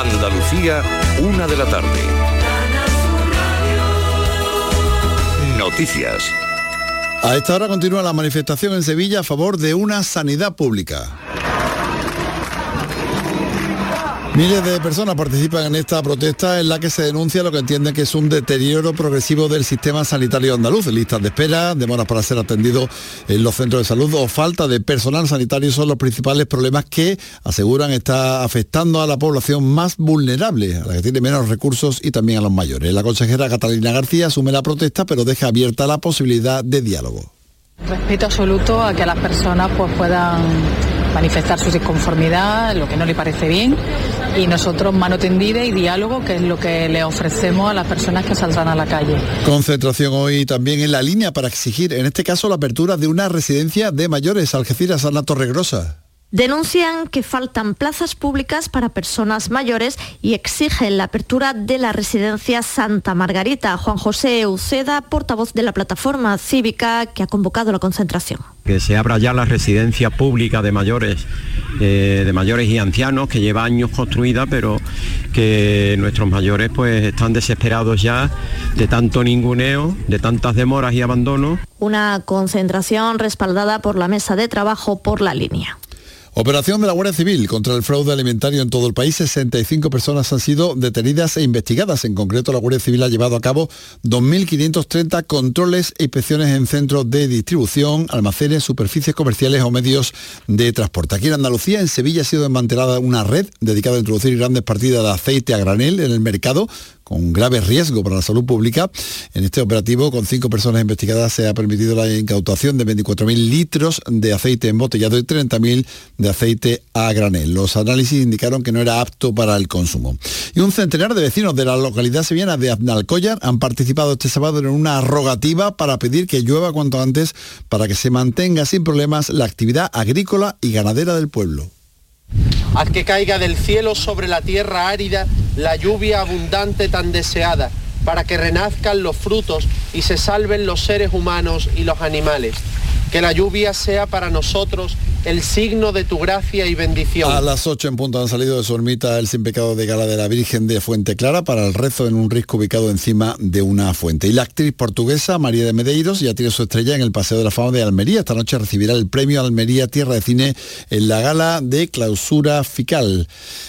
Andalucía, una de la tarde. Noticias. A esta hora continúa la manifestación en Sevilla a favor de una sanidad pública. Miles de personas participan en esta protesta en la que se denuncia lo que entienden que es un deterioro progresivo del sistema sanitario andaluz. Listas de espera, demoras para ser atendido en los centros de salud o falta de personal sanitario son los principales problemas que aseguran está afectando a la población más vulnerable, a la que tiene menos recursos y también a los mayores. La consejera Catalina García asume la protesta pero deja abierta la posibilidad de diálogo. Respeto absoluto a que las personas pues, puedan manifestar su disconformidad, lo que no le parece bien, y nosotros mano tendida y diálogo, que es lo que le ofrecemos a las personas que saldrán a la calle. Concentración hoy también en la línea para exigir, en este caso, la apertura de una residencia de mayores, Algeciras, Ana Torregrosa. Denuncian que faltan plazas públicas para personas mayores y exigen la apertura de la residencia Santa Margarita. Juan José Uceda, portavoz de la plataforma cívica que ha convocado la concentración. Que se abra ya la residencia pública de mayores, eh, de mayores y ancianos, que lleva años construida, pero que nuestros mayores pues están desesperados ya de tanto ninguneo, de tantas demoras y abandonos. Una concentración respaldada por la mesa de trabajo por la línea. Operación de la Guardia Civil contra el fraude alimentario en todo el país. 65 personas han sido detenidas e investigadas. En concreto, la Guardia Civil ha llevado a cabo 2.530 controles e inspecciones en centros de distribución, almacenes, superficies comerciales o medios de transporte. Aquí en Andalucía, en Sevilla, ha sido desmantelada una red dedicada a introducir grandes partidas de aceite a granel en el mercado con grave riesgo para la salud pública. En este operativo, con cinco personas investigadas, se ha permitido la incautación de 24.000 litros de aceite embotellado y 30.000 de aceite a granel. Los análisis indicaron que no era apto para el consumo. Y un centenar de vecinos de la localidad sevillana de Aznalcóllar han participado este sábado en una rogativa para pedir que llueva cuanto antes para que se mantenga sin problemas la actividad agrícola y ganadera del pueblo. Haz que caiga del cielo sobre la tierra árida la lluvia abundante tan deseada, para que renazcan los frutos y se salven los seres humanos y los animales. Que la lluvia sea para nosotros el signo de tu gracia y bendición. A las 8 en punto han salido de su ermita el sin pecado de gala de la Virgen de Fuente Clara para el rezo en un risco ubicado encima de una fuente. Y la actriz portuguesa María de Medeiros ya tiene su estrella en el Paseo de la Fama de Almería. Esta noche recibirá el premio Almería Tierra de Cine en la gala de clausura fical.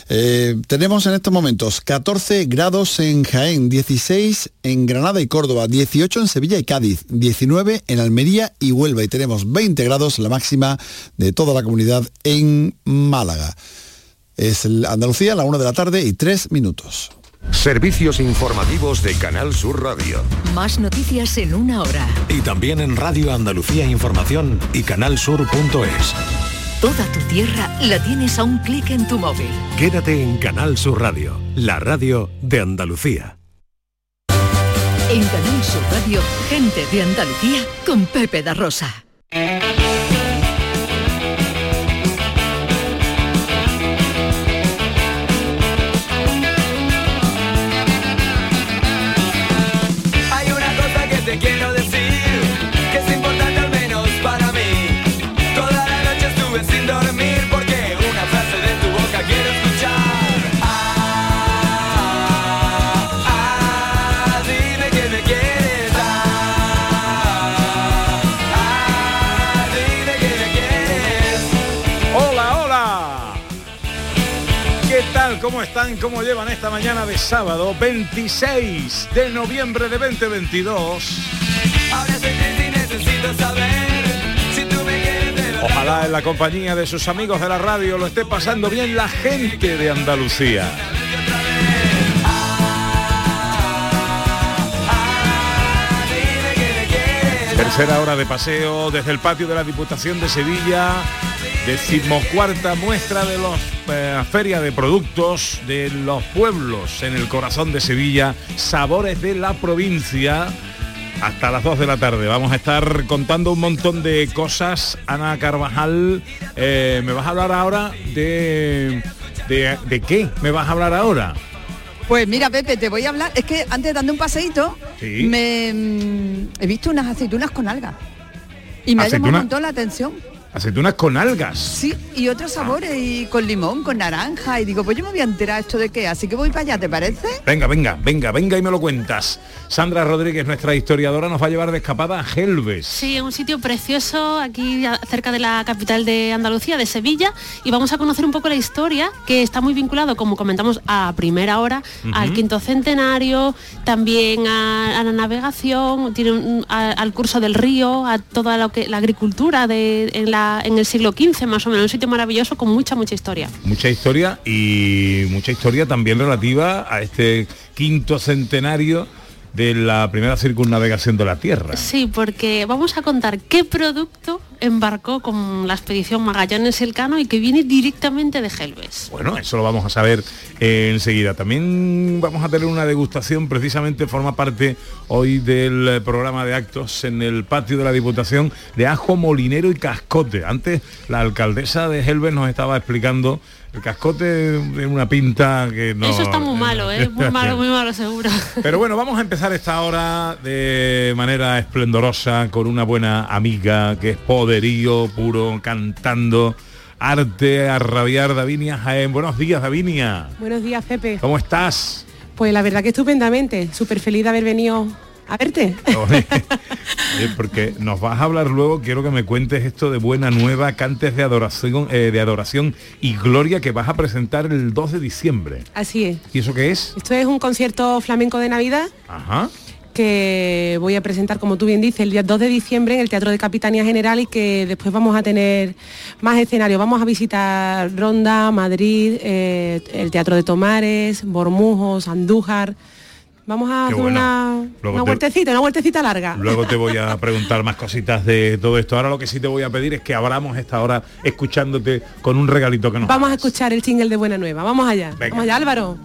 Eh, tenemos en estos momentos 14 grados en Jaén, 16 en Granada y Córdoba, 18 en Sevilla y Cádiz, 19 en Almería y Huelva y tenemos 20 grados la máxima de toda la comunidad en Málaga. Es Andalucía, la 1 de la tarde y 3 minutos. Servicios informativos de Canal Sur Radio. Más noticias en una hora. Y también en Radio Andalucía Información y canalsur.es. Toda tu tierra la tienes a un clic en tu móvil. Quédate en Canal Sur Radio, la radio de Andalucía. En Canal Sur Radio, gente de Andalucía con Pepe da Rosa. Mm-hmm. ¿Cómo están? ¿Cómo llevan esta mañana de sábado 26 de noviembre de 2022? Ojalá en la compañía de sus amigos de la radio lo esté pasando bien la gente de Andalucía. Tercera hora de paseo desde el patio de la Diputación de Sevilla, decimocuarta muestra de los eh, feria de productos de los pueblos en el corazón de Sevilla, sabores de la provincia. Hasta las 2 de la tarde vamos a estar contando un montón de cosas. Ana Carvajal, eh, ¿me vas a hablar ahora de, de, qué? ¿Me vas a hablar ahora? Pues mira, Pepe, te voy a hablar. Es que antes dando un paseíto, me mm, he visto unas aceitunas con alga. Y me ha llamado un montón la atención. Aceitunas con algas. Sí, y otros sabores, y con limón, con naranja, y digo, pues yo me voy a enterar esto de qué, así que voy para allá, ¿te parece? Venga, venga, venga, venga y me lo cuentas. Sandra Rodríguez, nuestra historiadora, nos va a llevar de escapada a Gelbes. Sí, un sitio precioso aquí cerca de la capital de Andalucía, de Sevilla, y vamos a conocer un poco la historia, que está muy vinculado, como comentamos, a primera hora, al quinto centenario, también a, a la navegación, tiene un- a- al curso del río, a toda lo que la agricultura de, en, la, en el siglo XV más o menos, un sitio maravilloso con mucha, mucha historia. Mucha historia y mucha historia también relativa a este quinto centenario de la primera circunnavegación de la Tierra. Sí, porque vamos a contar qué producto embarcó con la expedición Magallanes Elcano y que viene directamente de Gelbes. Bueno, eso lo vamos a saber eh, enseguida. También vamos a tener una degustación, precisamente forma parte hoy del eh, programa de actos en el patio de la Diputación de ajo molinero y cascote. Antes la alcaldesa de Helves nos estaba explicando el cascote de una pinta que no... Eso está muy malo, ¿eh? Muy malo, muy malo seguro. Pero bueno, vamos a empezar esta hora de manera esplendorosa con una buena amiga que es poderío puro, cantando, arte a rabiar, Davinia Jaén. Buenos días, Davinia. Buenos días, Pepe. ¿Cómo estás? Pues la verdad que estupendamente, súper feliz de haber venido a verte. Oye, porque nos vas a hablar luego, quiero que me cuentes esto de Buena Nueva, cantes de adoración, eh, de adoración y gloria que vas a presentar el 2 de diciembre. Así es. ¿Y eso qué es? Esto es un concierto flamenco de Navidad Ajá. Que voy a presentar, como tú bien dices, el día 2 de diciembre en el Teatro de Capitanía General y que después vamos a tener más escenarios. Vamos a visitar Ronda, Madrid, eh, el Teatro de Tomares, Bormujos, Andújar. Vamos a Qué hacer bueno. una, una te- vueltecita, una vueltecita larga. Luego te voy a preguntar más cositas de todo esto. Ahora lo que sí te voy a pedir es que abramos esta hora escuchándote con un regalito que nos Vamos a escuchar el jingle de Buena Nueva. Vamos allá. Venga. Vamos allá, Álvaro.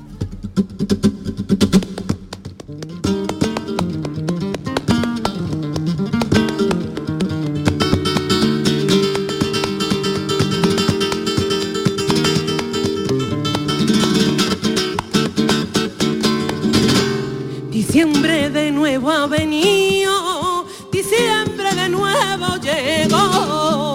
Nuevo ha venido, diciembre de nuevo llegó.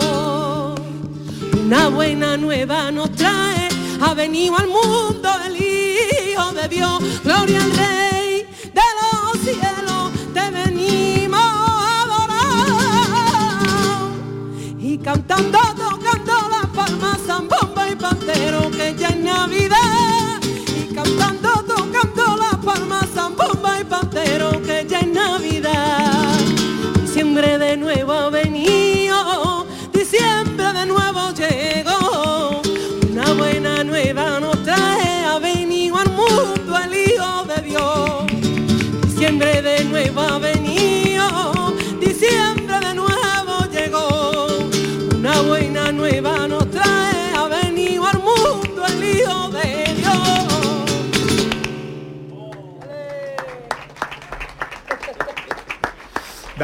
Una buena nueva nos trae, ha venido al mundo el Hijo de Dios. Gloria al Rey de los cielos, te venimos a adorar. Y cantando, tocando las palmas, zambomba y pantero, que ya es Navidad. Y cantando, tocando las palmas, zambomba y pantero, que ya es Navidad.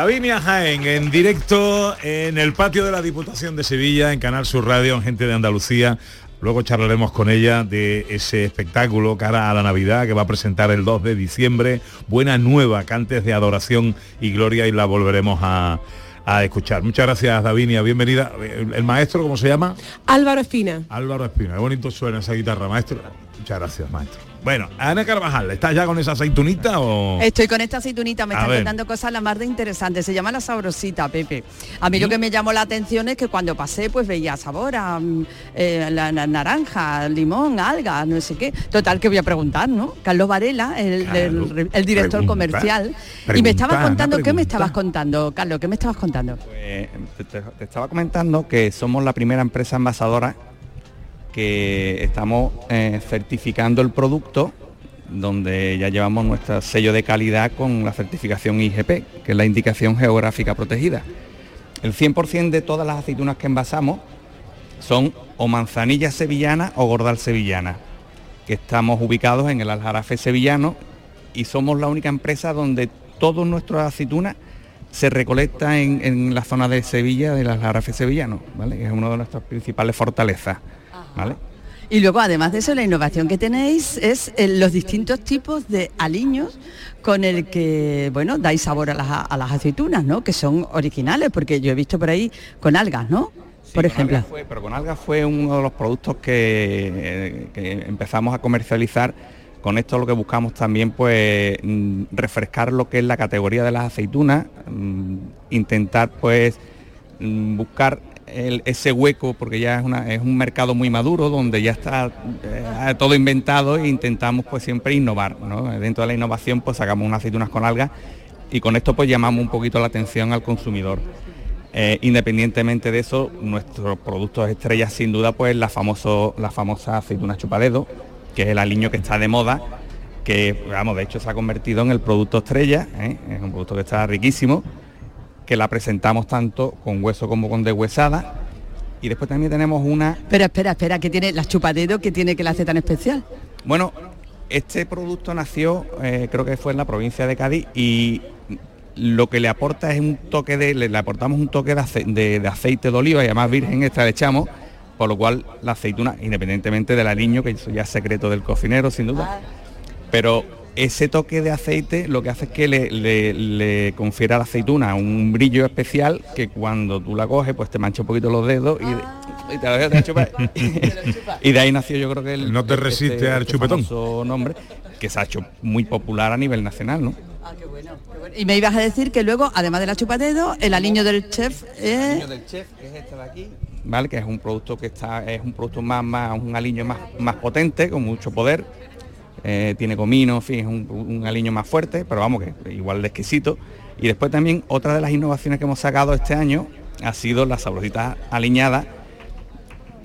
Davinia Jaén en directo en el patio de la Diputación de Sevilla, en Canal Sur Radio, en Gente de Andalucía. Luego charlaremos con ella de ese espectáculo cara a la Navidad que va a presentar el 2 de diciembre. Buena nueva, cantes de adoración y gloria y la volveremos a, a escuchar. Muchas gracias Davinia, bienvenida. El, el maestro, ¿cómo se llama? Álvaro Espina. Álvaro Espina. Qué bonito suena esa guitarra, maestro. Muchas gracias, maestro. Bueno, Ana Carvajal, ¿estás ya con esa aceitunita o...? Estoy con esta aceitunita, me A están ver. contando cosas la más de interesantes. Se llama la sabrosita, Pepe. A mí lo que me llamó la atención es que cuando pasé, pues veía sabor a mm, eh, la, la naranja, limón, alga, no sé qué. Total, que voy a preguntar, ¿no? Carlos Varela, el, Claro. el- el director Pregunta. comercial. y me estabas contando, ¿qué me estabas contando, Carlos? ¿Qué me estabas contando? Te, te- te estaba comentando que somos la primera empresa envasadora que estamos eh, certificando el producto donde ya llevamos nuestro sello de calidad con la certificación IGP, que es la indicación geográfica protegida. El 100% de todas las aceitunas que envasamos son o manzanilla sevillana o gordal sevillana, que estamos ubicados en el Aljarafe sevillano y somos la única empresa donde todas nuestras aceitunas se recolecta en, en la zona de Sevilla, del Aljarafe sevillano, ¿vale? Que es una de nuestras principales fortalezas, ¿vale? Y luego, además de eso, la innovación que tenéis es eh, los distintos tipos de aliños con el que, bueno, dais sabor a las, a las aceitunas, ¿no? Que son originales, porque yo he visto por ahí con algas, ¿no? por ejemplo. Fue, pero con alga fue uno de los productos que, eh, que empezamos a comercializar. Con esto lo que buscamos también pues mm, refrescar lo que es la categoría de las aceitunas, mm, intentar pues mm, buscar ese hueco porque ya es, una- es un mercado muy maduro donde ya está eh, todo inventado e intentamos pues siempre innovar. ¿no? Dentro de la innovación pues sacamos unas aceitunas con algas y con esto pues llamamos un poquito la atención al consumidor. Eh, independientemente de eso, nuestros productos estrellas sin duda pues la, famoso, la famosa aceituna chupadedo, que es el aliño que está de moda, que vamos, de hecho se ha convertido en el producto estrella, ¿eh? es un producto que está riquísimo, que la presentamos tanto con hueso como con deshuesada. Y después también tenemos una Espera, espera, espera, que tiene las chupadedos que tiene que la hace tan especial. Bueno, este producto nació, eh, creo que fue en la provincia de Cádiz y lo que le aporta es un toque de, le, aportamos un toque de, ace- de- de aceite de oliva y además virgen extra le echamos, por lo cual la aceituna, independientemente del aliño, que eso ya es secreto del cocinero sin duda, pero ese toque de aceite lo que hace es que le, le- le confiere a la aceituna un brillo especial que cuando tú la coges pues te mancha un poquito los dedos y, y te la de chupar. y de ahí nació yo creo que el No te resiste al chupetón. famoso nombre que se ha hecho muy popular a nivel nacional, ¿no? Y me ibas a decir que luego, además de la chupadedo, el aliño del chef es... aliño del chef, que es este de aquí. ¿Vale? Que es un producto que está, es un producto más, más un aliño más, más potente, con mucho poder. Eh, tiene comino, en fin, es un, aliño más fuerte, pero vamos que igual de exquisito. Y después también otra de las innovaciones que hemos sacado este año ha sido la sabrosita aliñada.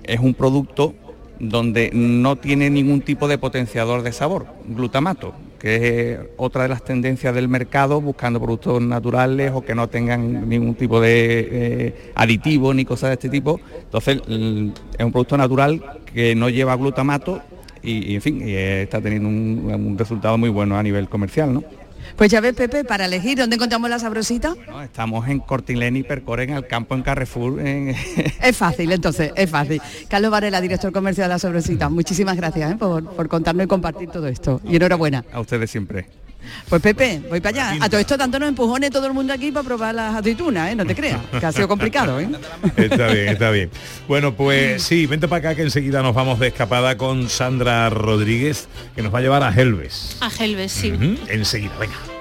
Es un producto donde no tiene ningún tipo de potenciador de sabor, glutamato, que es otra de las tendencias del mercado, buscando productos naturales o que no tengan ningún tipo de eh, aditivo ni cosas de este tipo. Entonces, es un producto natural que no lleva glutamato y, y, en fin, y, eh, está teniendo un, un resultado muy bueno a nivel comercial, ¿no? Pues ya ves, Pepe, para elegir dónde encontramos la sabrosita. Estamos en Cortilén y Percore, en el campo en Carrefour. en- Es fácil, entonces, es fácil. Carlos Varela, director comercial de la Sabrosita, muchísimas gracias ¿eh? por, por contarnos y compartir todo esto. Y enhorabuena. a ustedes siempre. Pues Pepe, voy para allá. A todo esto dándonos empujones todo el mundo aquí para probar las aceitunas, ¿eh? No te creas, que ha sido complicado, ¿eh? Está bien, está bien. Bueno, pues sí, vente para acá que enseguida nos vamos de escapada con Sandra Rodríguez, que nos va a llevar a Helves. A Helves, sí. Enseguida, venga.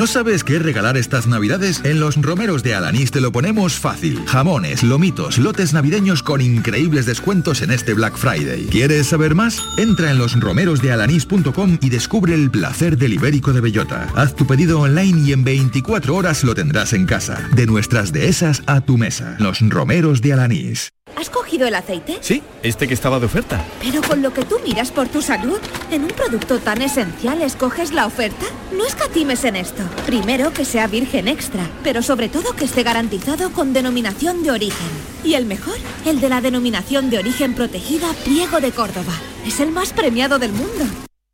¿No sabes qué regalar estas navidades? En los romeros de Alanís te lo ponemos fácil. Jamones, lomitos, lotes navideños con increíbles descuentos en este Black Friday. ¿Quieres saber más? Entra en losromerosdealanís.com y descubre el placer del ibérico de bellota. Haz tu pedido online y en 24 horas lo tendrás en casa. De nuestras dehesas a tu mesa. Los romeros de Alanís. ¿Has cogido el aceite? Sí, este que estaba de oferta. Pero con lo que tú miras por tu salud, en un producto tan esencial escoges la oferta. No escatimes en esto. Primero que sea virgen extra, pero sobre todo que esté garantizado con denominación de origen. Y el mejor, el de la denominación de origen protegida Priego de Córdoba. Es el más premiado del mundo.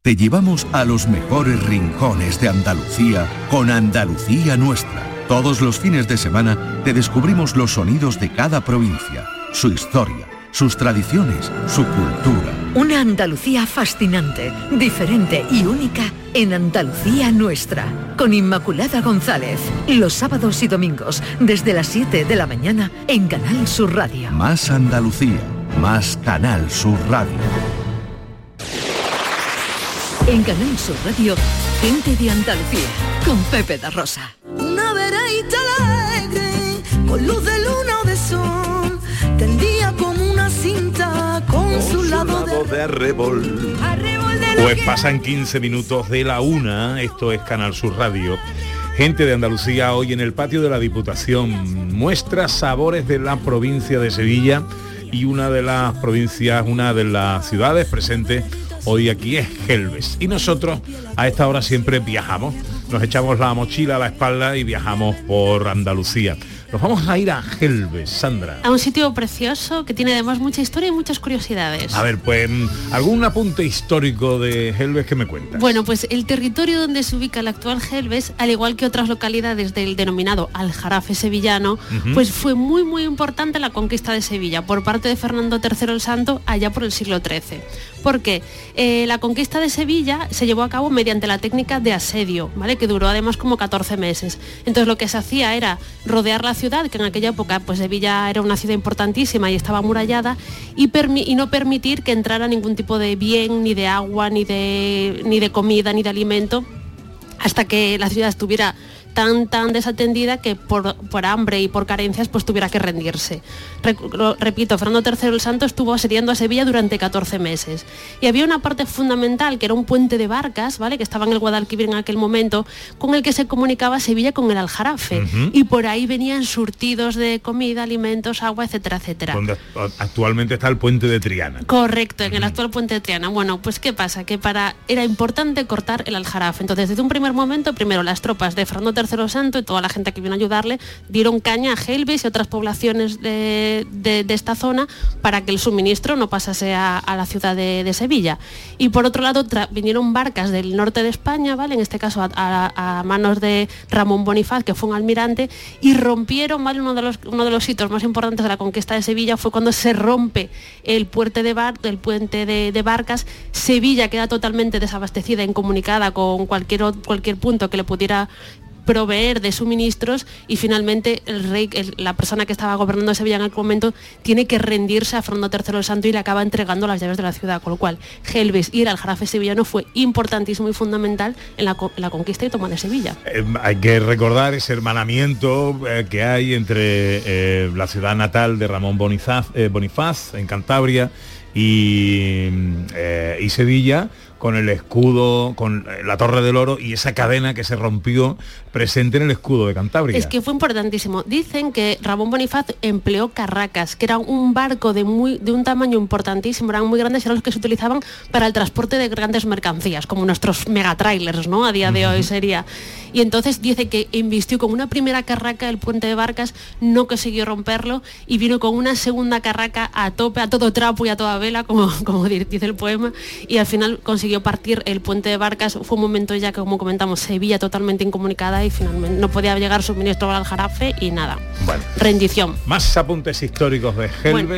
Te llevamos a los mejores rincones de Andalucía con Andalucía Nuestra. Todos los fines de semana te descubrimos los sonidos de cada provincia, su historia, sus tradiciones, su cultura. Una Andalucía fascinante, diferente y única en Andalucía Nuestra. Con Inmaculada González. Los sábados y domingos desde las 7 de la mañana en Canal Sur Radio. Más Andalucía, más Canal Sur Radio. En Canal Sur Radio, gente de Andalucía. Con Pepe da Rosa. Una alegre, con luz de luna o de sol, tendía como de... arrebol. Pues pasan 15 minutos de la una, esto es Canal Sur Radio. Gente de Andalucía hoy en el patio de la Diputación muestra sabores de la provincia de Sevilla y una de las provincias, una de las ciudades presentes hoy aquí es Gelbes. Y nosotros a esta hora siempre viajamos, nos echamos la mochila a la espalda y viajamos por Andalucía. Nos vamos a ir a Gelbes, Sandra. A un sitio precioso que tiene además mucha historia y muchas curiosidades. A ver, pues algún apunte histórico de Gelbes que me cuentas. Bueno, pues el territorio donde se ubica el actual Gelbes, al igual que otras localidades del denominado Aljarafe sevillano, pues fue muy muy importante la conquista de Sevilla por parte de Fernando III el Santo allá por el siglo XIII. Porque eh, la conquista de Sevilla se llevó a cabo mediante la técnica de asedio, ¿vale? Que duró además como 14 meses. Entonces lo que se hacía era rodear la ciudad, que en aquella época pues Sevilla era una ciudad importantísima y estaba amurallada, y, y no permitir que entrara ningún tipo de bien, ni de agua, ni de, ni de comida, ni de alimento, hasta que la ciudad estuviera tan, tan desatendida que por, por, hambre y por carencias pues tuviera que rendirse. Re, repito, Fernando III el Santo estuvo asediando a Sevilla durante 14 meses. Y había una parte fundamental que era un puente de barcas, ¿vale? Que estaba en el Guadalquivir en aquel momento, con el que se comunicaba Sevilla con el Aljarafe. Uh -huh. Y por ahí venían surtidos de comida, alimentos, agua, etcétera, etcétera. Donde actualmente está el puente de Triana. Correcto, en el actual puente de Triana. Bueno, pues ¿qué pasa? Que para era importante cortar el Aljarafe. Entonces, desde un primer momento, primero las tropas de Fernando III Santo y toda la gente que vino a ayudarle dieron caña a Gelbes y otras poblaciones de, de, esta zona para que el suministro no pasase a, la ciudad de, Sevilla. Y por otro lado vinieron barcas del norte de España, ¿vale? en este caso a, manos de Ramón Bonifaz, que fue un almirante, y rompieron, ¿vale? uno, de los, uno de los hitos más importantes de la conquista de Sevilla fue cuando se rompe el puente de, bar, el puente de, de barcas, Sevilla queda totalmente desabastecida, incomunicada con cualquier, cualquier punto que le pudiera proveer de suministros y finalmente el rey, la persona que estaba gobernando Sevilla en aquel momento, tiene que rendirse a Fernando III el Santo y le acaba entregando las llaves de la ciudad, con lo cual Gelbes y el aljarafe sevillano fue importantísimo y fundamental en la, conquista y toma de Sevilla. Eh, hay que recordar ese hermanamiento eh, que hay entre eh, la ciudad natal de Ramón Bonifaz, Bonifaz en Cantabria y Sevilla con el escudo, con la Torre del Oro y esa cadena que se rompió presente en el escudo de Cantabria. Es que fue importantísimo. Dicen que Ramón Bonifaz empleó carracas, que era un barco de, muy, de un tamaño importantísimo, eran muy grandes, eran los que se utilizaban para el transporte de grandes mercancías, como nuestros megatrailers, ¿no? A día de hoy sería. Y entonces dice que invistió con una primera carraca el puente de barcas, no consiguió romperlo y vino con una segunda carraca a tope, a todo trapo y a toda vela, como, como dice el poema, y al final consiguió partir el puente de barcas. Fue un momento ya que, como comentamos, Sevilla totalmente incomunicada y finalmente no podía llegar suministro al Jarafe y nada. Bueno. Rendición. Más apuntes históricos de Helves. Bueno,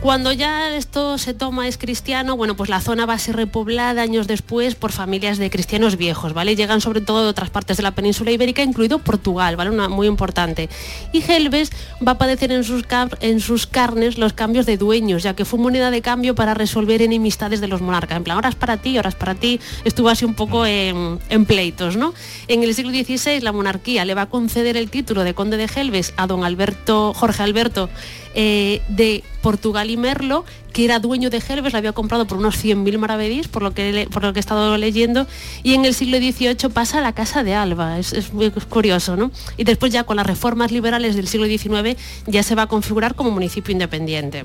cuando ya esto se toma es cristiano, bueno, pues la zona va a ser repoblada años después por familias de cristianos viejos, ¿vale? Llegan sobre todo de otras partes de la península ibérica, incluido Portugal, ¿vale? Una muy importante. Y Helves va a padecer en sus, en sus carnes los cambios de dueños, ya que fue moneda de cambio para resolver enemistades de los monarcas. En plan, ahora es para ti, ahora para ti. Estuvo así un poco en, en pleitos, ¿no? En el siglo XVI la monarquía le va a conceder el título de conde de Helves a don Alberto, Jorge Alberto eh, de Portugal y Merlo, que era dueño de Helves, la había comprado por unos 100.000 maravedís, por lo, que, por lo que he estado leyendo, y en el siglo XVIII pasa a la Casa de Alba, es, es muy curioso, ¿no? Y después ya con las reformas liberales del siglo XIX ya se va a configurar como municipio independiente.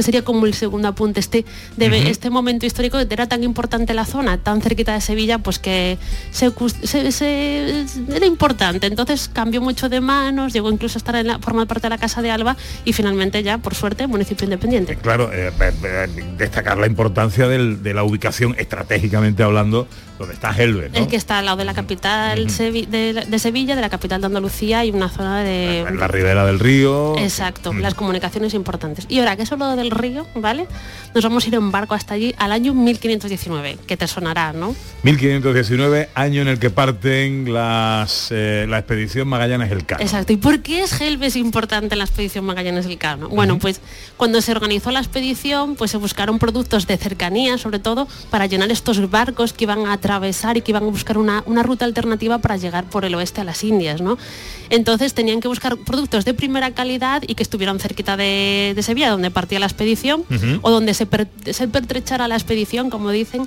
Este sería como el segundo apunte, este, de, uh -huh. este momento histórico que era tan importante la zona, tan cerquita de Sevilla, pues que se, se, se, era importante. Entonces cambió mucho de manos, llegó incluso a estar en la, formar parte de la Casa de Alba y finalmente ya, por suerte, municipio independiente. Claro, eh, eh, destacar la importancia del, de la ubicación, estratégicamente hablando, donde está Helve. ¿no? El que está al lado de la capital uh -huh. de, de, Sevilla, de la capital de Andalucía y una zona de... La, la ribera del río. Exacto, uh -huh. las comunicaciones importantes. Y ahora, que es lo del río, ¿vale? Nos vamos a ir en barco hasta allí al año 1519, que te sonará, ¿no? 1519, año en el que parten las, eh, la expedición Magallanes-Elcano. Exacto. ¿Y por qué es Helves importante en la expedición Magallanes-Elcano? Bueno, uh -huh. pues cuando se organizó la expedición, pues se buscaron productos de cercanía, sobre todo, para llenar estos barcos que iban a atravesar y que iban a buscar una, una ruta alternativa para llegar por el oeste a las Indias, ¿no? Entonces tenían que buscar productos de primera calidad y que estuvieran cerquita de, de Sevilla, donde partía la expedición, uh -huh. o donde se, per, se pertrechara la expedición, como dicen,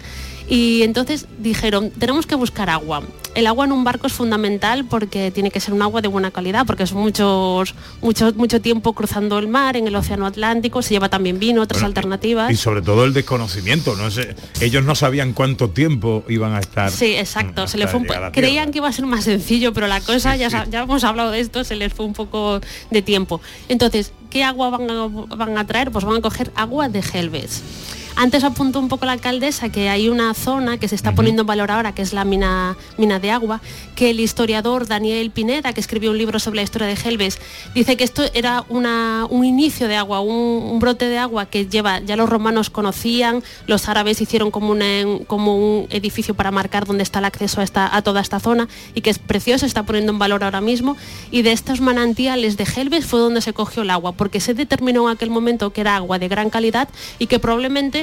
y entonces dijeron, tenemos que buscar agua. El agua en un barco es fundamental porque tiene que ser un agua de buena calidad, porque es muchos, mucho, mucho tiempo cruzando el mar en el Océano Atlántico, se lleva también vino, otras bueno, alternativas. Y sobre todo el desconocimiento, ¿no? ellos no sabían cuánto tiempo iban a estar. Sí, exacto. Se les fue un creían que iba a ser más sencillo, pero la cosa, sí, ya, sí. ya hemos hablado de esto, se les fue un poco de tiempo. Entonces, ¿qué agua van a, van a traer? Pues van a coger agua de Helves. Antes apuntó un poco la alcaldesa que hay una zona que se está poniendo en valor ahora, que es la mina, mina de agua, que el historiador Daniel Pineda, que escribió un libro sobre la historia de Gelbes, dice que esto era una, un inicio de agua, un, un brote de agua que lleva, ya los romanos conocían, los árabes hicieron como, una- como un edificio para marcar dónde está el acceso a, esta, a toda esta zona y que es precioso, se está poniendo en valor ahora mismo. Y de estos manantiales de Gelbes fue donde se cogió el agua, porque se determinó en aquel momento que era agua de gran calidad y que probablemente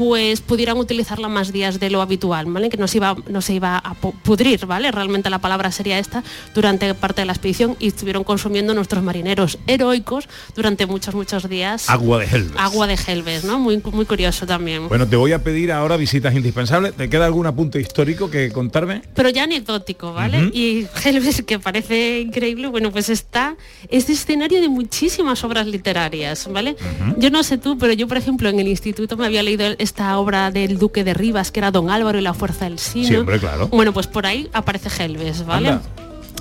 pues pudieran utilizarla más días de lo habitual, ¿vale? Que no se iba, no se iba a pu- pudrir, ¿vale? Realmente la palabra sería esta durante parte de la expedición y estuvieron consumiendo nuestros marineros heroicos durante muchos, muchos días. Agua de Helves. Agua de Gelbes, ¿no? Muy, muy curioso también. Bueno, te voy a pedir ahora visitas indispensables. ¿Te queda algún apunte histórico que contarme? pero ya anecdótico, ¿vale? Y Gelbes, que parece increíble, bueno, pues está, es escenario de muchísimas obras literarias, ¿vale? Yo no sé tú, pero yo, por ejemplo, en el instituto me había leído esta obra del Duque de Rivas, que era Don Álvaro y la Fuerza del Sino. Sí, hombre, claro. Bueno, pues por ahí aparece Gelbes, ¿vale? Anda.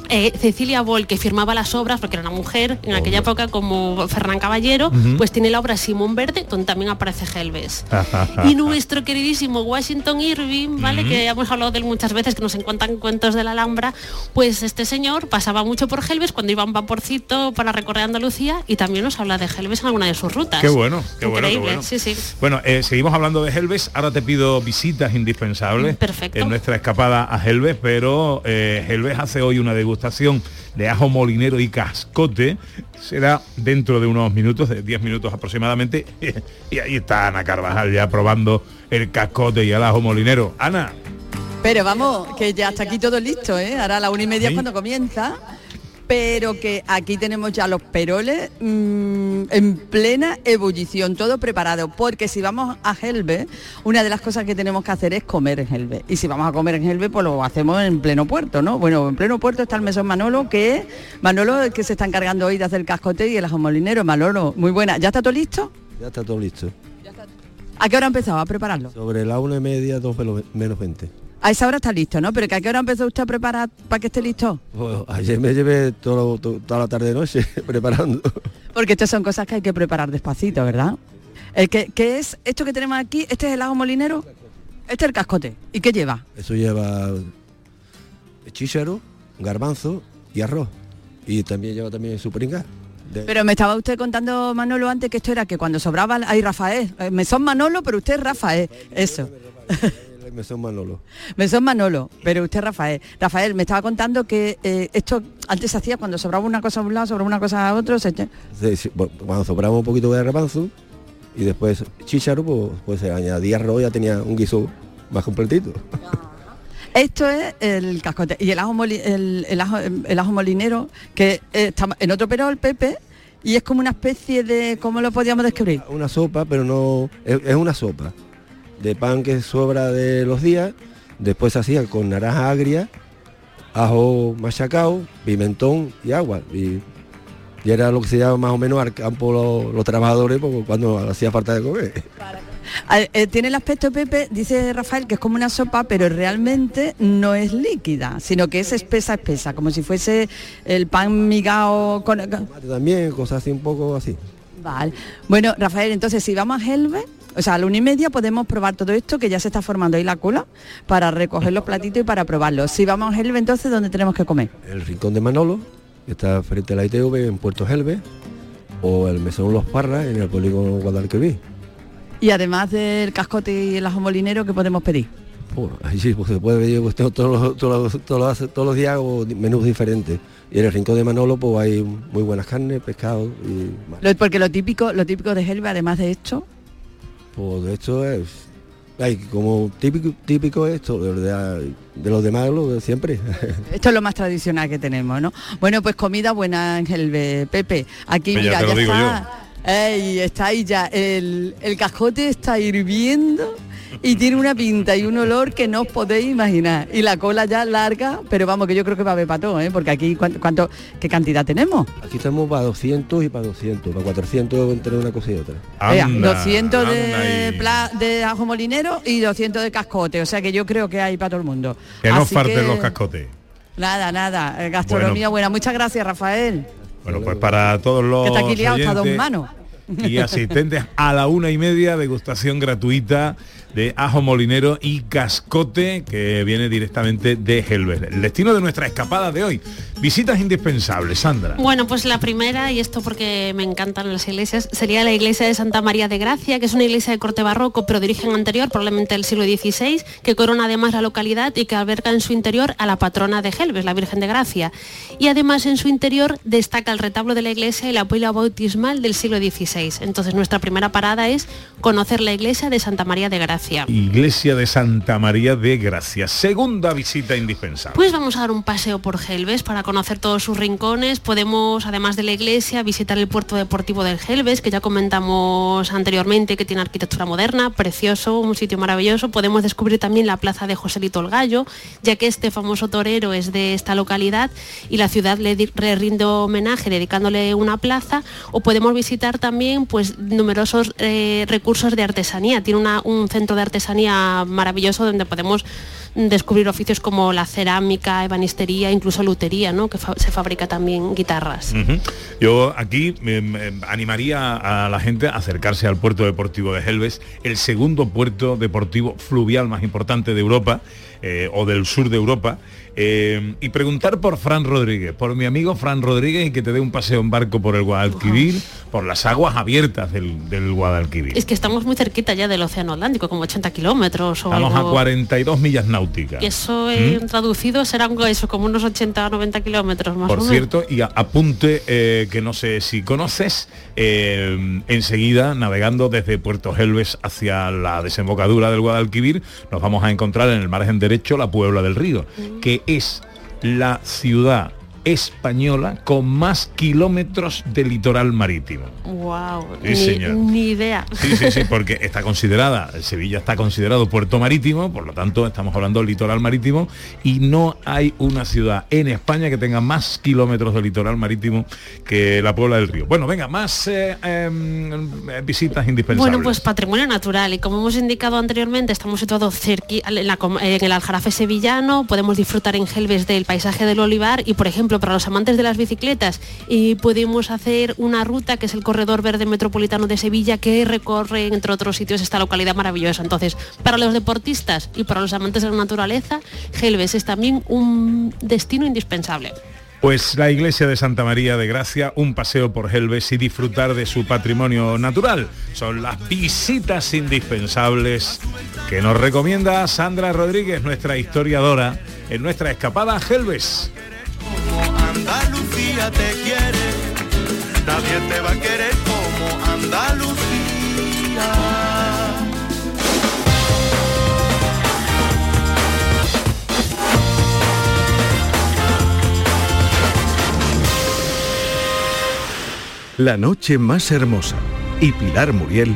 Eh, Cecilia Boll, que firmaba las obras, porque era una mujer en aquella época como Fernán Caballero, pues tiene la obra Simón Verde, donde también aparece Gelbes. Y nuestro queridísimo Washington Irving, ¿vale? Que hemos hablado de él muchas veces, que nos encuentran cuentos de la Alhambra, pues este señor pasaba mucho por Gelbes cuando iba en vaporcito para recorrer Andalucía y también nos habla de Gelbes en alguna de sus rutas. Qué bueno, qué bueno, qué Increíble, bueno. sí, sí. Bueno, eh, seguimos hablando de Helves. Ahora te pido visitas indispensables Perfecto. en nuestra escapada a Helves, pero eh, Helves hace hoy una degustación de ajo molinero y cascote. Será dentro de unos minutos, de 10 minutos aproximadamente. Y ahí está Ana Carvajal ya probando el cascote y el ajo molinero. Ana, Pero vamos, que ya está aquí todo listo, ¿eh? Ahora a la una y media es cuando comienza. Pero que aquí tenemos ya los peroles mm, en plena ebullición, todo preparado. Porque si vamos a Helve, una de las cosas que tenemos que hacer es comer en Helve. Y si vamos a comer en Helve, pues lo hacemos en pleno puerto, ¿no? Bueno, en pleno puerto está el mesón Manolo, que Manolo es el que se está encargando hoy de hacer el cascote y el ajo molinero. Manolo, muy buena. ¿Ya está todo listo? Ya está todo listo. ¿A qué hora ha empezado a prepararlo? Sobre la una y media, dos menos- menos 20. A esa hora está listo, ¿no? Pero que a qué hora empezó usted a preparar para que esté listo? Pues, ayer me llevé todo- to- toda la tarde noche preparando. Porque estas son cosas que hay que preparar despacito, ¿verdad? El que, ¿Qué es esto que tenemos aquí? ¿Este es el ajo molinero? Este es el cascote. ¿Y qué lleva? Eso lleva chícharo, garbanzo y arroz. Y también lleva también su pringa. de- Pero me estaba usted contando, Manolo, antes que esto era que cuando sobraba... Ay, Rafael. eh, Me son Manolo, pero usted es Rafael. Eso. mesón Manolo. Me son Manolo, pero usted Rafael. Rafael, me estaba contando que eh, esto antes se hacía cuando sobraba una cosa a un lado, sobraba una cosa a otro. Se... echa- Sí, sí, bueno, Cuando sobraba un poquito de garbanzo y después chícharo, pues, pues se añadía arroz ya tenía un guiso más completito. Esto es el cascote. Y el ajo, moli- el, el ajo, el ajo molinero, que eh, está en otro perol, Pepe, y es como una especie de... ¿Cómo lo podíamos describir? Una sopa, pero no... Es, es una sopa de pan que sobra de los días. Después se hacía con naranja agria, ajo machacado, pimentón y agua. Y, y era lo que se llama más o menos al campo los, los trabajadores porque cuando hacía falta de comer. Eh, tiene el aspecto, Pepe, dice Rafael, que es como una sopa, pero realmente no es líquida, sino que es espesa, espesa, como si fuese el pan migao con... También cosas así un poco así. Vale. Bueno, Rafael, entonces si vamos a Helve, o sea, a la una y media podemos probar todo esto, que ya se está formando ahí la cola, para recoger los platitos y para probarlos. Si vamos a Helve, entonces, ¿dónde tenemos que comer? El rincón de Manolo, que está frente a la ITV en Puerto Gelbe, o el mesón Los Parras en el polígono Guadalquivir. Y además del cascote y el ajo molinero, ¿qué podemos pedir? Pues, ahí sí, pues se puede pedir pues, todos, los, todos, todos, los, todos los días hago menús diferentes. Y en el rincón de Manolo pues hay muy buenas carnes, pescado y Lo- porque lo típico, lo típico de Helve, además de esto, pues de esto es hay como típico típico esto de, de, de los demás lo de siempre. esto es lo más tradicional que tenemos, ¿no? Bueno, pues comida buena en Helve, Pepe. Aquí, ya mira, te ya, digo está. Ey, está ahí ya. El, el cascote está hirviendo y tiene una pinta y un olor que no os podéis imaginar. Y la cola ya larga, pero vamos, que yo creo que va a haber para todo, ¿eh? Porque aquí, ¿cuánto, cuánto, ¿qué cantidad tenemos? Aquí estamos para 200 y para 200, para 400 entre una cosa y otra. Vea, 200 de, pla- de ajo molinero y 200 de cascote, o sea que yo creo que hay para todo el mundo. que no falten que- los cascotes. Nada, nada, eh, gastronomía buena. Muchas gracias, Rafael. Bueno, pues para todos los Que está aquí liado, está a dos oyentes, manos. Y asistentes a la una y media, degustación gratuita de ajo molinero y cascote que viene directamente de Helves. El destino de nuestra escapada de hoy. Visitas indispensables, Sandra. Bueno, pues la primera, y esto porque me encantan las iglesias, sería la iglesia de Santa María de Gracia, que es una iglesia de corte barroco, pero de origen anterior, probablemente del siglo XVI, que corona además la localidad y que alberga en su interior a la patrona de Helves, la Virgen de Gracia. Y además en su interior destaca el retablo de la iglesia y la pila bautismal del siglo XVI. Entonces nuestra primera parada es conocer la iglesia de Santa María de Gracia. Iglesia de Santa María de Gracia. Segunda visita indispensable. Pues vamos a dar un paseo por Gelbes para conocer todos sus rincones. Podemos, además de la iglesia, visitar el puerto deportivo del Gelbes, que ya comentamos anteriormente, que tiene arquitectura moderna, precioso, un sitio maravilloso. Podemos descubrir también la plaza de Joselito el Gallo, ya que este famoso torero es de esta localidad y la ciudad le, rinde homenaje dedicándole una plaza. O podemos visitar también pues numerosos eh, recursos de artesanía. Tiene un centro de artesanía maravilloso donde podemos descubrir oficios como la cerámica, ebanistería, incluso lutería, ¿no? que se fabrica también guitarras. Yo aquí animaría a la gente a acercarse al puerto deportivo de Helves, el segundo puerto deportivo fluvial más importante de Europa eh, o del sur de Europa, eh, y preguntar por Fran Rodríguez, por mi amigo Fran Rodríguez y que te dé un paseo en barco por el Guadalquivir, por las aguas abiertas del, del Guadalquivir. Es que estamos muy cerquita ya del Océano Atlántico, como 80 kilómetros o Estamos a algo. 42 millas náuticas. Y eso eh, ¿Mm? traducido serán eso, como unos 80 o 90 kilómetros más Por o menos. cierto, y a- apunte eh, que no sé si conoces, eh, enseguida navegando desde Puerto Helves hacia la desembocadura del Guadalquivir, nos vamos a encontrar en el margen derecho la Puebla del Río, que es la ciudad española con más kilómetros de litoral marítimo. Wow, Sí, ni, señor. ni idea. Sí, sí, sí, porque está considerada, Sevilla está considerado puerto marítimo, por lo tanto estamos hablando del litoral marítimo y no hay una ciudad en España que tenga más kilómetros de litoral marítimo que la Puebla del Río. Bueno, venga, más eh, em, visitas indispensables. Bueno, pues patrimonio natural y como hemos indicado anteriormente, estamos situados cerqui- en, la com- en el Aljarafe sevillano, podemos disfrutar en Gelbes del paisaje del olivar y, por ejemplo, para los amantes de las bicicletas, y podemos hacer una ruta que es el Corredor Verde Metropolitano de Sevilla que recorre, entre otros sitios, esta localidad maravillosa. Entonces, para los deportistas y para los amantes de la naturaleza, Gelbes es también un destino indispensable. Pues la iglesia de Santa María de Gracia, un paseo por Helves y disfrutar de su patrimonio natural. Son las visitas indispensables que nos recomienda Sandra Rodríguez, nuestra historiadora, en nuestra escapada a Helves. Andalucía te quiere, nadie te va a querer como Andalucía. La noche más hermosa y Pilar Muriel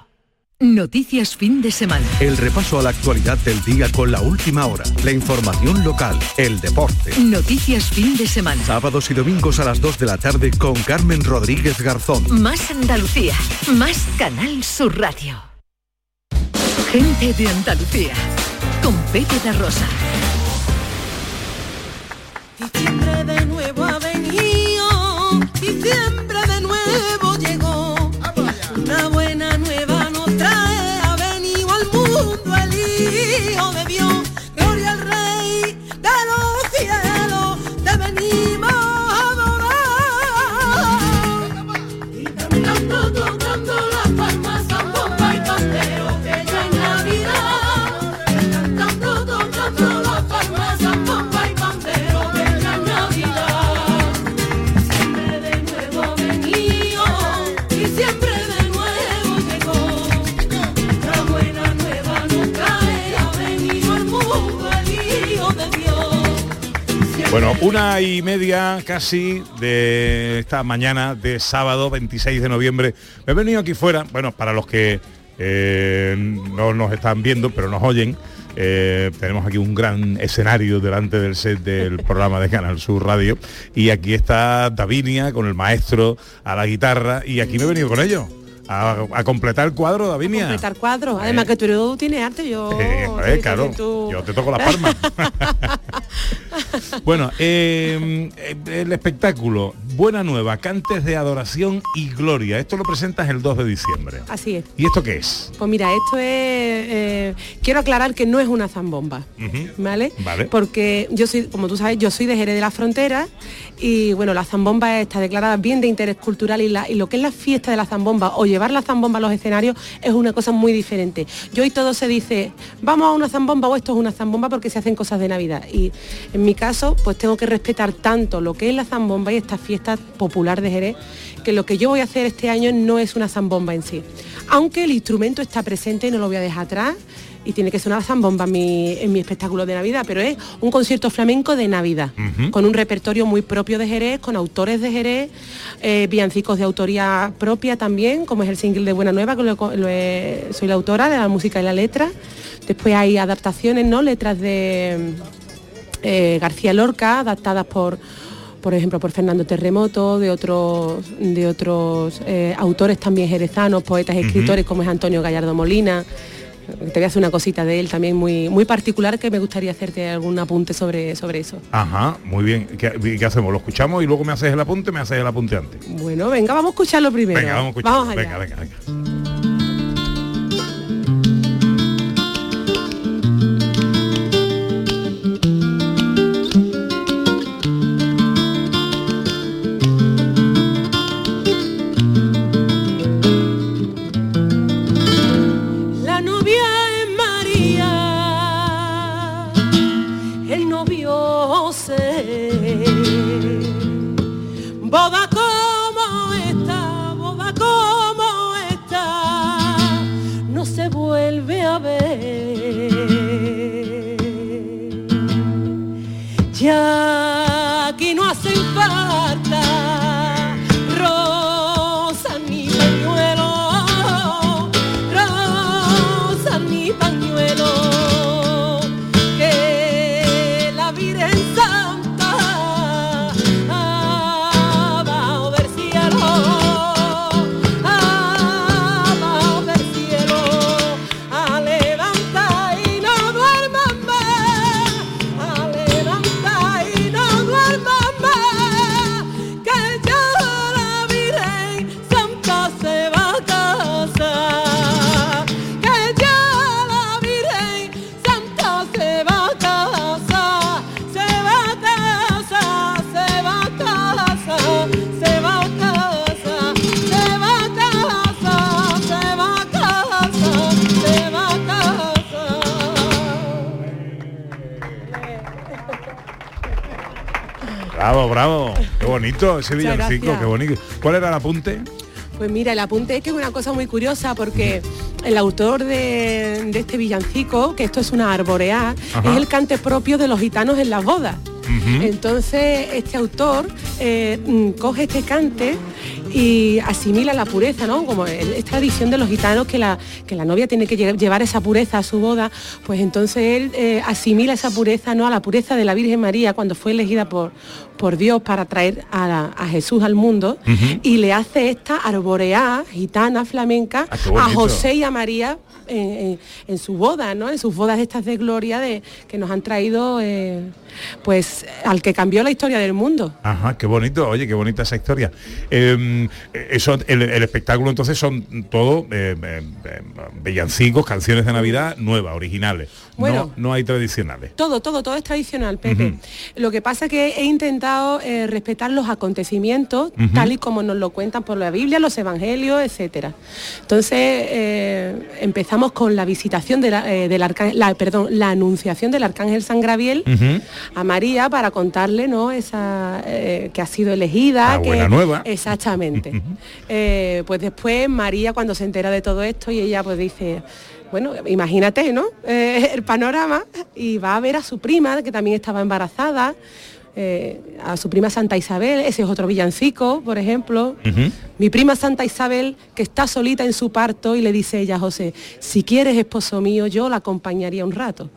Noticias fin de semana. El repaso a la actualidad del día con la última hora, la información local, el deporte. Noticias fin de semana. Sábados y domingos a las 2 de la tarde con Carmen Rodríguez Garzón. Más Andalucía. Más Canal Sur Radio. Gente de Andalucía. Con Pepe de Rosa. Diciembre de nuevo Bueno, una y media casi de esta mañana de sábado 26 de noviembre. Me he venido aquí fuera, bueno, para los que eh, no nos están viendo, pero nos oyen. Eh, tenemos aquí un gran escenario delante del set del programa de Canal Sur Radio y aquí está Davinia con el maestro a la guitarra y aquí me he venido con ellos a, a completar el cuadro, Davinia. Completar cuadros. Además que tú tienes arte, yo... Eh, sí, claro, tú- yo te toco las palmas. bueno, eh, el espectáculo Buena Nueva, Cantes de Adoración y Gloria. Esto lo presentas el 2 de diciembre. Así es. ¿Y esto qué es? Pues mira, esto es... eh, quiero aclarar que no es una zambomba. ¿Vale? Vale. Porque yo soy, como tú sabes, yo soy de Jerez de la Frontera y bueno, la zambomba está declarada bien de interés cultural y, la- y lo que es la fiesta de la zambomba o llevar la zambomba a los escenarios es una cosa muy diferente. Yo hoy todo se dice, vamos a una zambomba o esto es una zambomba porque se hacen cosas de Navidad. Y en mi caso, pues tengo que respetar tanto lo que es la zambomba y esta fiesta popular de Jerez, que lo que yo voy a hacer este año no es una zambomba en sí. Aunque el instrumento está presente y no lo voy a dejar atrás y tiene que sonar zambomba en mi, en mi espectáculo de Navidad, pero es un concierto flamenco de Navidad, con un repertorio muy propio de Jerez, con autores de Jerez, eh, villancicos de autoría propia también, como es el single de Buena Nueva, que lo lo he- soy la autora de la música y la letra. Después hay adaptaciones, ¿no? Letras de eh, García Lorca, adaptadas por por ejemplo, por Fernando Terremoto, de otros, de otros eh, autores también jerezanos, poetas escritores como es Antonio Gallardo Molina. Te voy a hacer una cosita de él también muy, muy particular que me gustaría hacerte algún apunte sobre, sobre eso. Ajá, muy bien. ¿Qué, qué hacemos? ¿Lo escuchamos y luego me haces el apunte? Me haces el apunte antes. Bueno, venga, vamos a escucharlo primero. Venga, vamos a escuchar. Vamos allá. venga, venga, venga. Boda como esta, boda como esta, no se vuelve a ver. Bonito ese villancico, qué bonito. ¿Cuál era el apunte? Pues mira, el apunte es que es una cosa muy curiosa porque el autor de, de este villancico, que esto es una arboreá, Ajá. es el cante propio de los gitanos en las bodas. Entonces este autor eh, mm, coge este cante y asimila la pureza, ¿no? Como es tradición de los gitanos que la, que la novia tiene que lle- llevar esa pureza a su boda, pues entonces él eh, asimila esa pureza, ¿no? A la pureza de la Virgen María cuando fue elegida por, por Dios para traer a, la- a Jesús al mundo y le hace esta arboreá gitana flamenca Ah, a. José y a María en, en- en su boda, ¿no? En sus bodas estas de gloria de, que nos han traído eh, pues al que cambió la historia del mundo. Ajá, qué bonito, oye, qué bonita esa historia. Eh, eso, el, el espectáculo entonces son todo eh, eh, eh, villancicos, canciones de Navidad nuevas, originales. Bueno. no, no hay tradicionales. Todo, todo, todo es tradicional, Pepe. Lo que pasa es que he intentado eh, respetar los acontecimientos tal y como nos lo cuentan por la Biblia, los evangelios, etcétera. Entonces eh, empezamos con la visitación de la, eh, del arcángel, la, perdón, la anunciación del arcángel San Gabriel a María para contarle, ¿no? Esa eh, que ha sido elegida, La que buena nueva. exactamente. Eh, pues después María cuando se entera de todo esto y ella pues dice bueno, imagínate, ¿no? Eh, el panorama y va a ver a su prima, que también estaba embarazada. eh, a su prima Santa Isabel, ese es otro villancico, por ejemplo. Mi prima Santa Isabel, que está solita en su parto y le dice ella a José, si quieres esposo mío, yo la acompañaría un rato.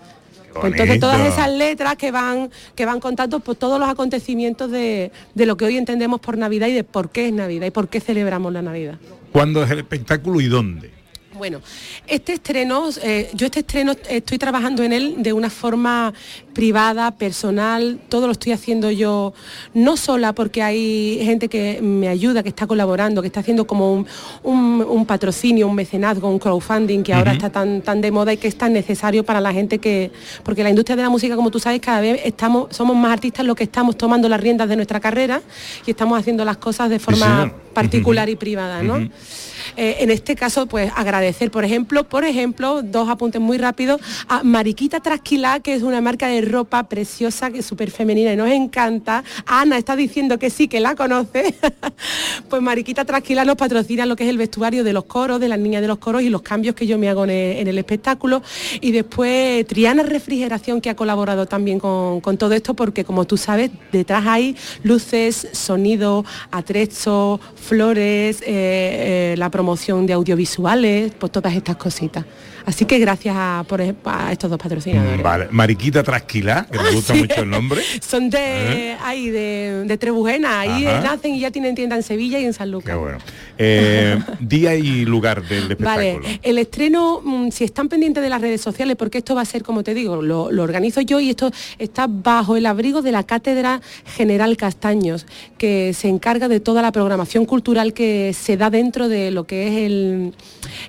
Entonces todas esas letras que van, que van contando pues, todos los acontecimientos de, de lo que hoy entendemos por Navidad y de por qué es Navidad y por qué celebramos la Navidad. ¿Cuándo es el espectáculo y dónde? Bueno, este estreno, eh, yo este estreno estoy trabajando en él de una forma privada, personal, todo lo estoy haciendo yo, no sola porque hay gente que me ayuda, que está colaborando, que está haciendo como un, un- un patrocinio, un mecenazgo, un crowdfunding que ahora está tan, tan de moda y que es tan necesario para la gente que, porque la industria de la música, como tú sabes, cada vez estamos, somos más artistas los que estamos tomando las riendas de nuestra carrera y estamos haciendo las cosas de forma particular y privada, ¿no? Eh, en este caso, pues agradecer, por ejemplo, por ejemplo, dos apuntes muy rápidos, a Mariquita Trasquilá, que es una marca de ropa preciosa, que es súper femenina y nos encanta. Ana está diciendo que sí, que la conoce. pues Mariquita Trasquilá nos patrocina lo que es el vestuario de los coros, de las niñas de los coros y los cambios que yo me hago en el, espectáculo. Y después Triana Refrigeración, que ha colaborado también con, con todo esto, porque como tú sabes, detrás hay luces, sonido, atrezo, flores, eh, eh, la promoción de audiovisuales, pues todas estas cositas. Así que gracias a, por a estos dos patrocinadores. Vale, Mariquita Trasquilá, que me gusta sí. mucho el nombre. Son de ahí, de, de Trebujena, ahí Ajá. nacen y ya tienen tienda en Sevilla y en San Lucas. Qué bueno. Eh, día y lugar del espectáculo. Vale, el estreno, mm, si están pendientes de las redes sociales, porque esto va a ser, como te digo, lo, lo organizo yo y esto está bajo el abrigo de la Cátedra General Castaños, que se encarga de toda la programación cultural que se da dentro de lo que es el,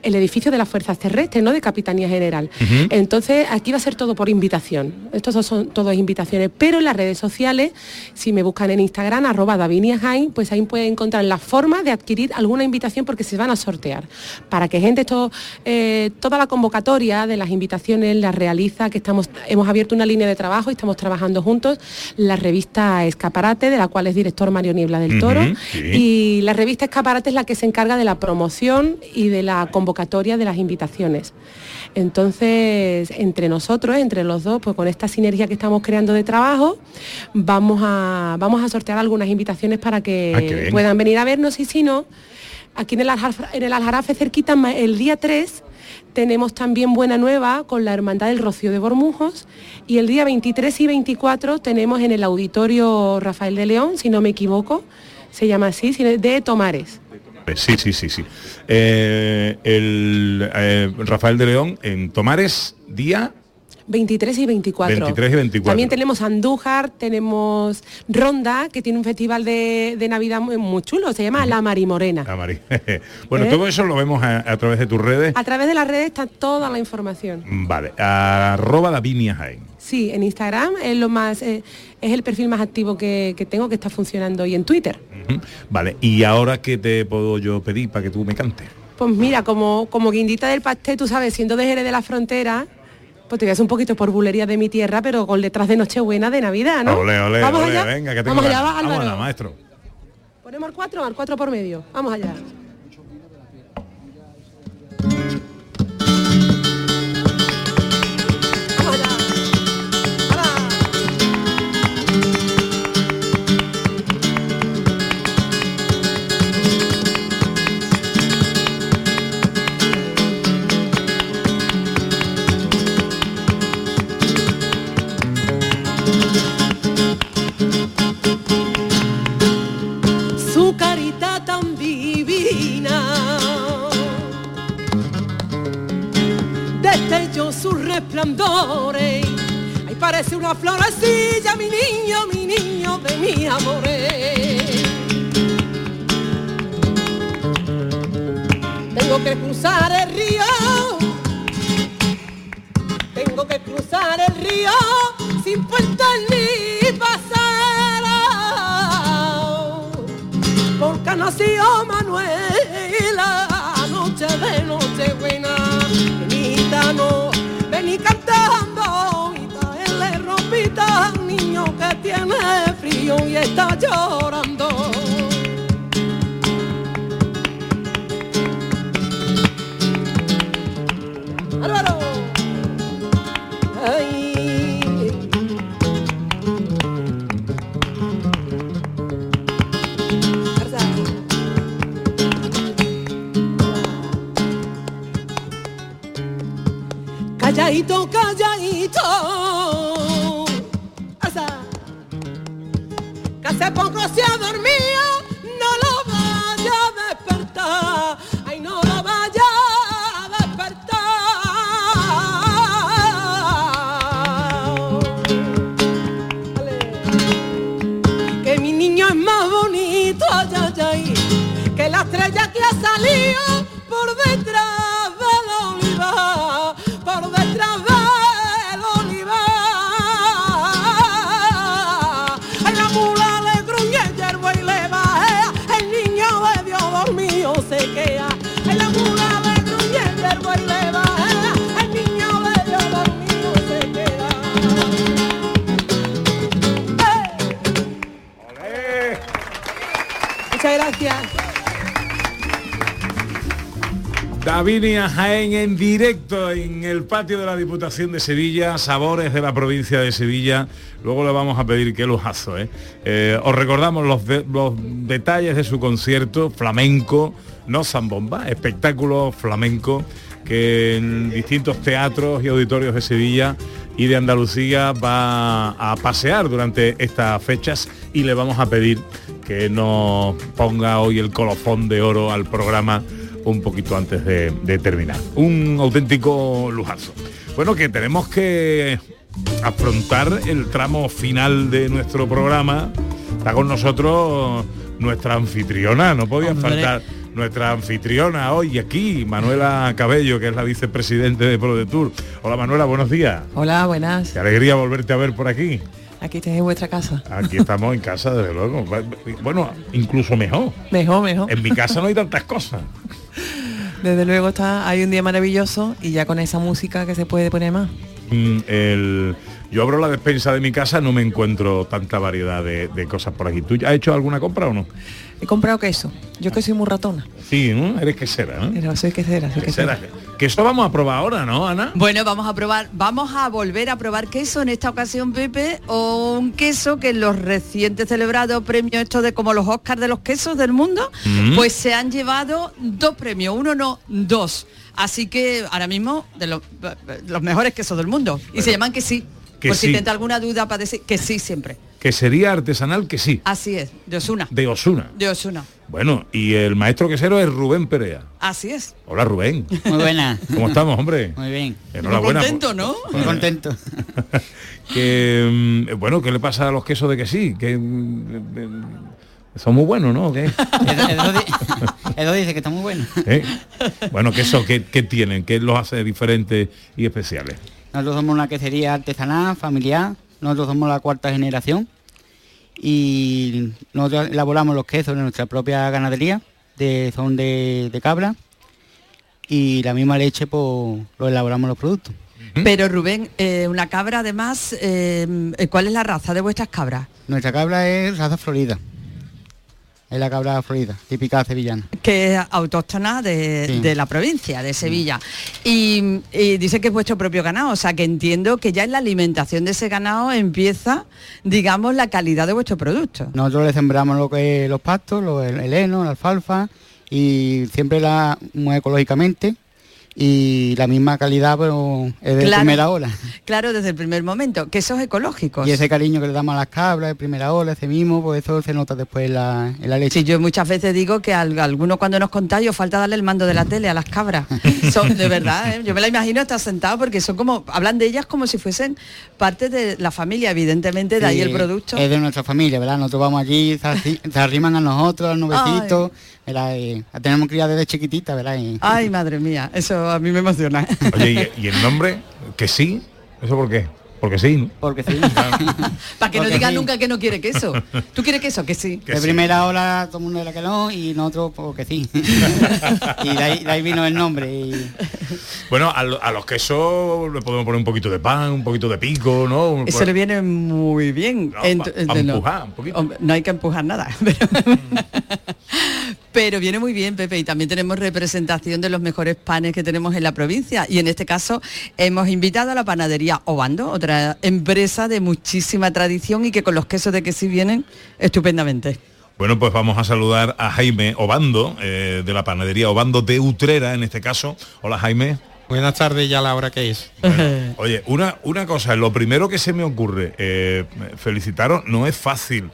el edificio de las Fuerzas Terrestres, ¿no? De Capitanía General. Entonces, aquí va a ser todo por invitación. Estos son- todas invitaciones. Pero en las redes sociales, si me buscan en Instagram, arroba Davinia pues ahí pueden encontrar la forma de adquirir alguna invitación porque se van a sortear. Para que gente, esto, eh, toda la convocatoria de las invitaciones la realiza, que estamos, hemos abierto una línea de trabajo y estamos trabajando juntos, la revista Escaparate, de la cual es director Mario Niebla del Toro. Sí. Y la revista Escaparate es la que se encarga de la promoción y de la convocatoria de las invitaciones. Entonces, entre nosotros, entre los dos, pues con esta sinergia que estamos creando de trabajo, vamos a, vamos a sortear algunas invitaciones para Ah, que bien. puedan venir a vernos y si no, aquí en el, Aljarafe, cerquita, el día 3, tenemos también Buena Nueva con la Hermandad del Rocío de Bormujos y el día 23 y 24 tenemos en el Auditorio Rafael de León, si no me equivoco, se llama así, de Tomares. Sí, sí, sí, sí. Eh, el eh, Rafael de León en Tomares, día 23 y 24. 23 y 24. También tenemos Andújar, tenemos Ronda, que tiene un festival de, de Navidad muy, muy chulo, se llama La Marimorena. Ah, Mari. bueno, ¿Eh? todo eso lo vemos a, a través de tus redes. A través de las redes está toda la información. Vale, arroba Davinia Jaén. Sí, en Instagram es lo más, eh, es el perfil más activo que, que tengo que está funcionando y en Twitter. Vale, y ahora qué te puedo yo pedir para que tú me cantes. Pues mira, como, como guindita del pastel, tú sabes, siendo de Jerez de la Frontera, pues te voy a hacer un poquito por bulería de mi tierra, pero con letras de Nochebuena de Navidad, ¿no? Ole, ole, Vamos ole, allá. venga, que tengo Vamos allá, Álvaro. Vámonos, maestro. Ponemos al 4, al 4 por medio. Vamos allá. Una florecilla, mi niño, mi niño de mi amores. Tengo que cruzar el río. Tengo que cruzar el río sin puente ni pasará porque ha nacido Manuela, noche de noche buena, no, tiene frío y está llorando. Álvaro. Ay. Calladito, calladito Hace poco se ha dormido, Davinia Jaén en directo en el patio de la Diputación de Sevilla, sabores de la provincia de Sevilla. Luego le vamos a pedir qué lujazo. ¿eh? Eh, os recordamos los, los detalles de su concierto flamenco, no zambomba, espectáculo flamenco que en distintos teatros y auditorios de Sevilla y de Andalucía va a pasear durante estas fechas y le vamos a pedir que nos ponga hoy el colofón de oro al programa un poquito antes de, de terminar. Un auténtico lujazo. Bueno, que tenemos que afrontar el tramo final de nuestro programa. Está con nosotros nuestra anfitriona, no podía Hombre. faltar nuestra anfitriona hoy aquí, Manuela Cabello, que es la vicepresidente de ProDetour. Hola Manuela, buenos días. Hola, buenas. Qué alegría volverte a ver por aquí. Aquí estáis en vuestra casa. Aquí estamos en casa, desde luego. Bueno, incluso mejor. Mejor, mejor. En mi casa no hay tantas cosas. Desde luego está, hay un día maravilloso y ya con esa música que se puede poner más. Mm, el- yo abro la despensa de mi casa, no me encuentro tanta variedad de, de cosas por aquí. ¿Tú has hecho alguna compra o no? He comprado queso. Yo que soy muy ratona. Sí, ¿no? Eres quesera, ¿no? Pero soy quesera, soy Quesera. quesera. Que eso vamos a probar ahora, ¿no, Ana? Bueno, vamos a probar, vamos a volver a probar queso en esta ocasión, Pepe, o un queso que en los recientes celebrados premios estos de como los Oscars de los quesos del mundo, Mm. pues se han llevado dos premios, uno no, dos. Así que ahora mismo de los, los mejores quesos del mundo. Y se llaman que sí. Que por sí. si tenta alguna duda para decir que sí siempre. Que sería artesanal que sí, Así es, de Osuna. de Osuna. De Osuna. Bueno, y el maestro quesero es Rubén Perea. Así es. Hola Rubén. Muy buena. ¿Cómo estamos, hombre? Muy bien. Enhorabuena. Muy contento, ¿no? Muy contento. Que mm, bueno, ¿qué le pasa a los quesos de que sí? Que mm, eh, son muy buenos, ¿no? ¿O qué? Edo dice que está muy bueno. ¿Eh? Bueno, queso, ¿qué, qué tienen? ¿Qué los hace diferentes y especiales? Nosotros somos una quesería artesanal, familiar. Nosotros somos la cuarta generación. Y nosotros elaboramos los quesos en nuestra propia ganadería, de, son de, de cabra. Y la misma leche, pues, lo elaboramos los productos. Pero Rubén, eh, una cabra además, eh, ¿cuál es la raza de vuestras cabras? Nuestra cabra es raza florida. Es la cabra florida, típica sevillana. que es autóctona de, Sí. de la provincia, de Sevilla. Y, y dice que es vuestro propio ganado, o sea que entiendo que ya en la alimentación de ese ganado empieza, digamos, la calidad de vuestro producto. Nosotros le sembramos lo que los pastos, lo- el, el heno, la alfalfa y siempre la muy ecológicamente y la misma calidad pero es de Claro. primera hora. Claro, desde el primer momento, quesos ecológicos. Y ese cariño que le damos a las cabras de primera hora, ese mismo, pues eso se nota después en la, en la leche. Sí, yo muchas veces digo que a algunos cuando nos contáis os falta darle el mando de la tele a las cabras. Son, de verdad, ¿eh? yo me la imagino estar sentado porque son como, hablan de ellas como si fuesen parte de la familia, evidentemente, de ahí el producto. Es de nuestra familia, ¿verdad? Nosotros vamos allí, se, arri- se arriman a nosotros, al nubecito, ¿verdad? Y la tenemos criada desde chiquitita, ¿verdad? Y- Ay, madre mía, eso a mí me emociona. Oye, ¿y, y el nombre? Que sí. ¿Eso por qué? Porque sí, ¿no? Porque sí. Para que no diga sí. nunca que no quiere queso. ¿Tú quieres queso? Que sí. de primera hora todo el mundo era que no y nosotros porque sí. y de ahí, de ahí vino el nombre. y- Bueno, a, lo- a los quesos le podemos poner un poquito de pan, un poquito de pico, ¿no? Eso Pues- le viene muy bien. No, Ent- pa- pa no. empujar un poquito. No hay que empujar nada. Pero, pero viene muy bien, Pepe. Y también tenemos representación de los mejores panes que tenemos en la provincia. Y en este caso hemos invitado a la panadería Obando, otra empresa de muchísima tradición y que con los quesos de que sí vienen estupendamente. Bueno, pues vamos a saludar a Jaime Obando, eh, de la panadería Obando de Utrera, en este caso. Hola Jaime. Buenas tardes ya a la hora que es. Oye, una, una cosa, lo primero que se me ocurre, eh, felicitaros, no es fácil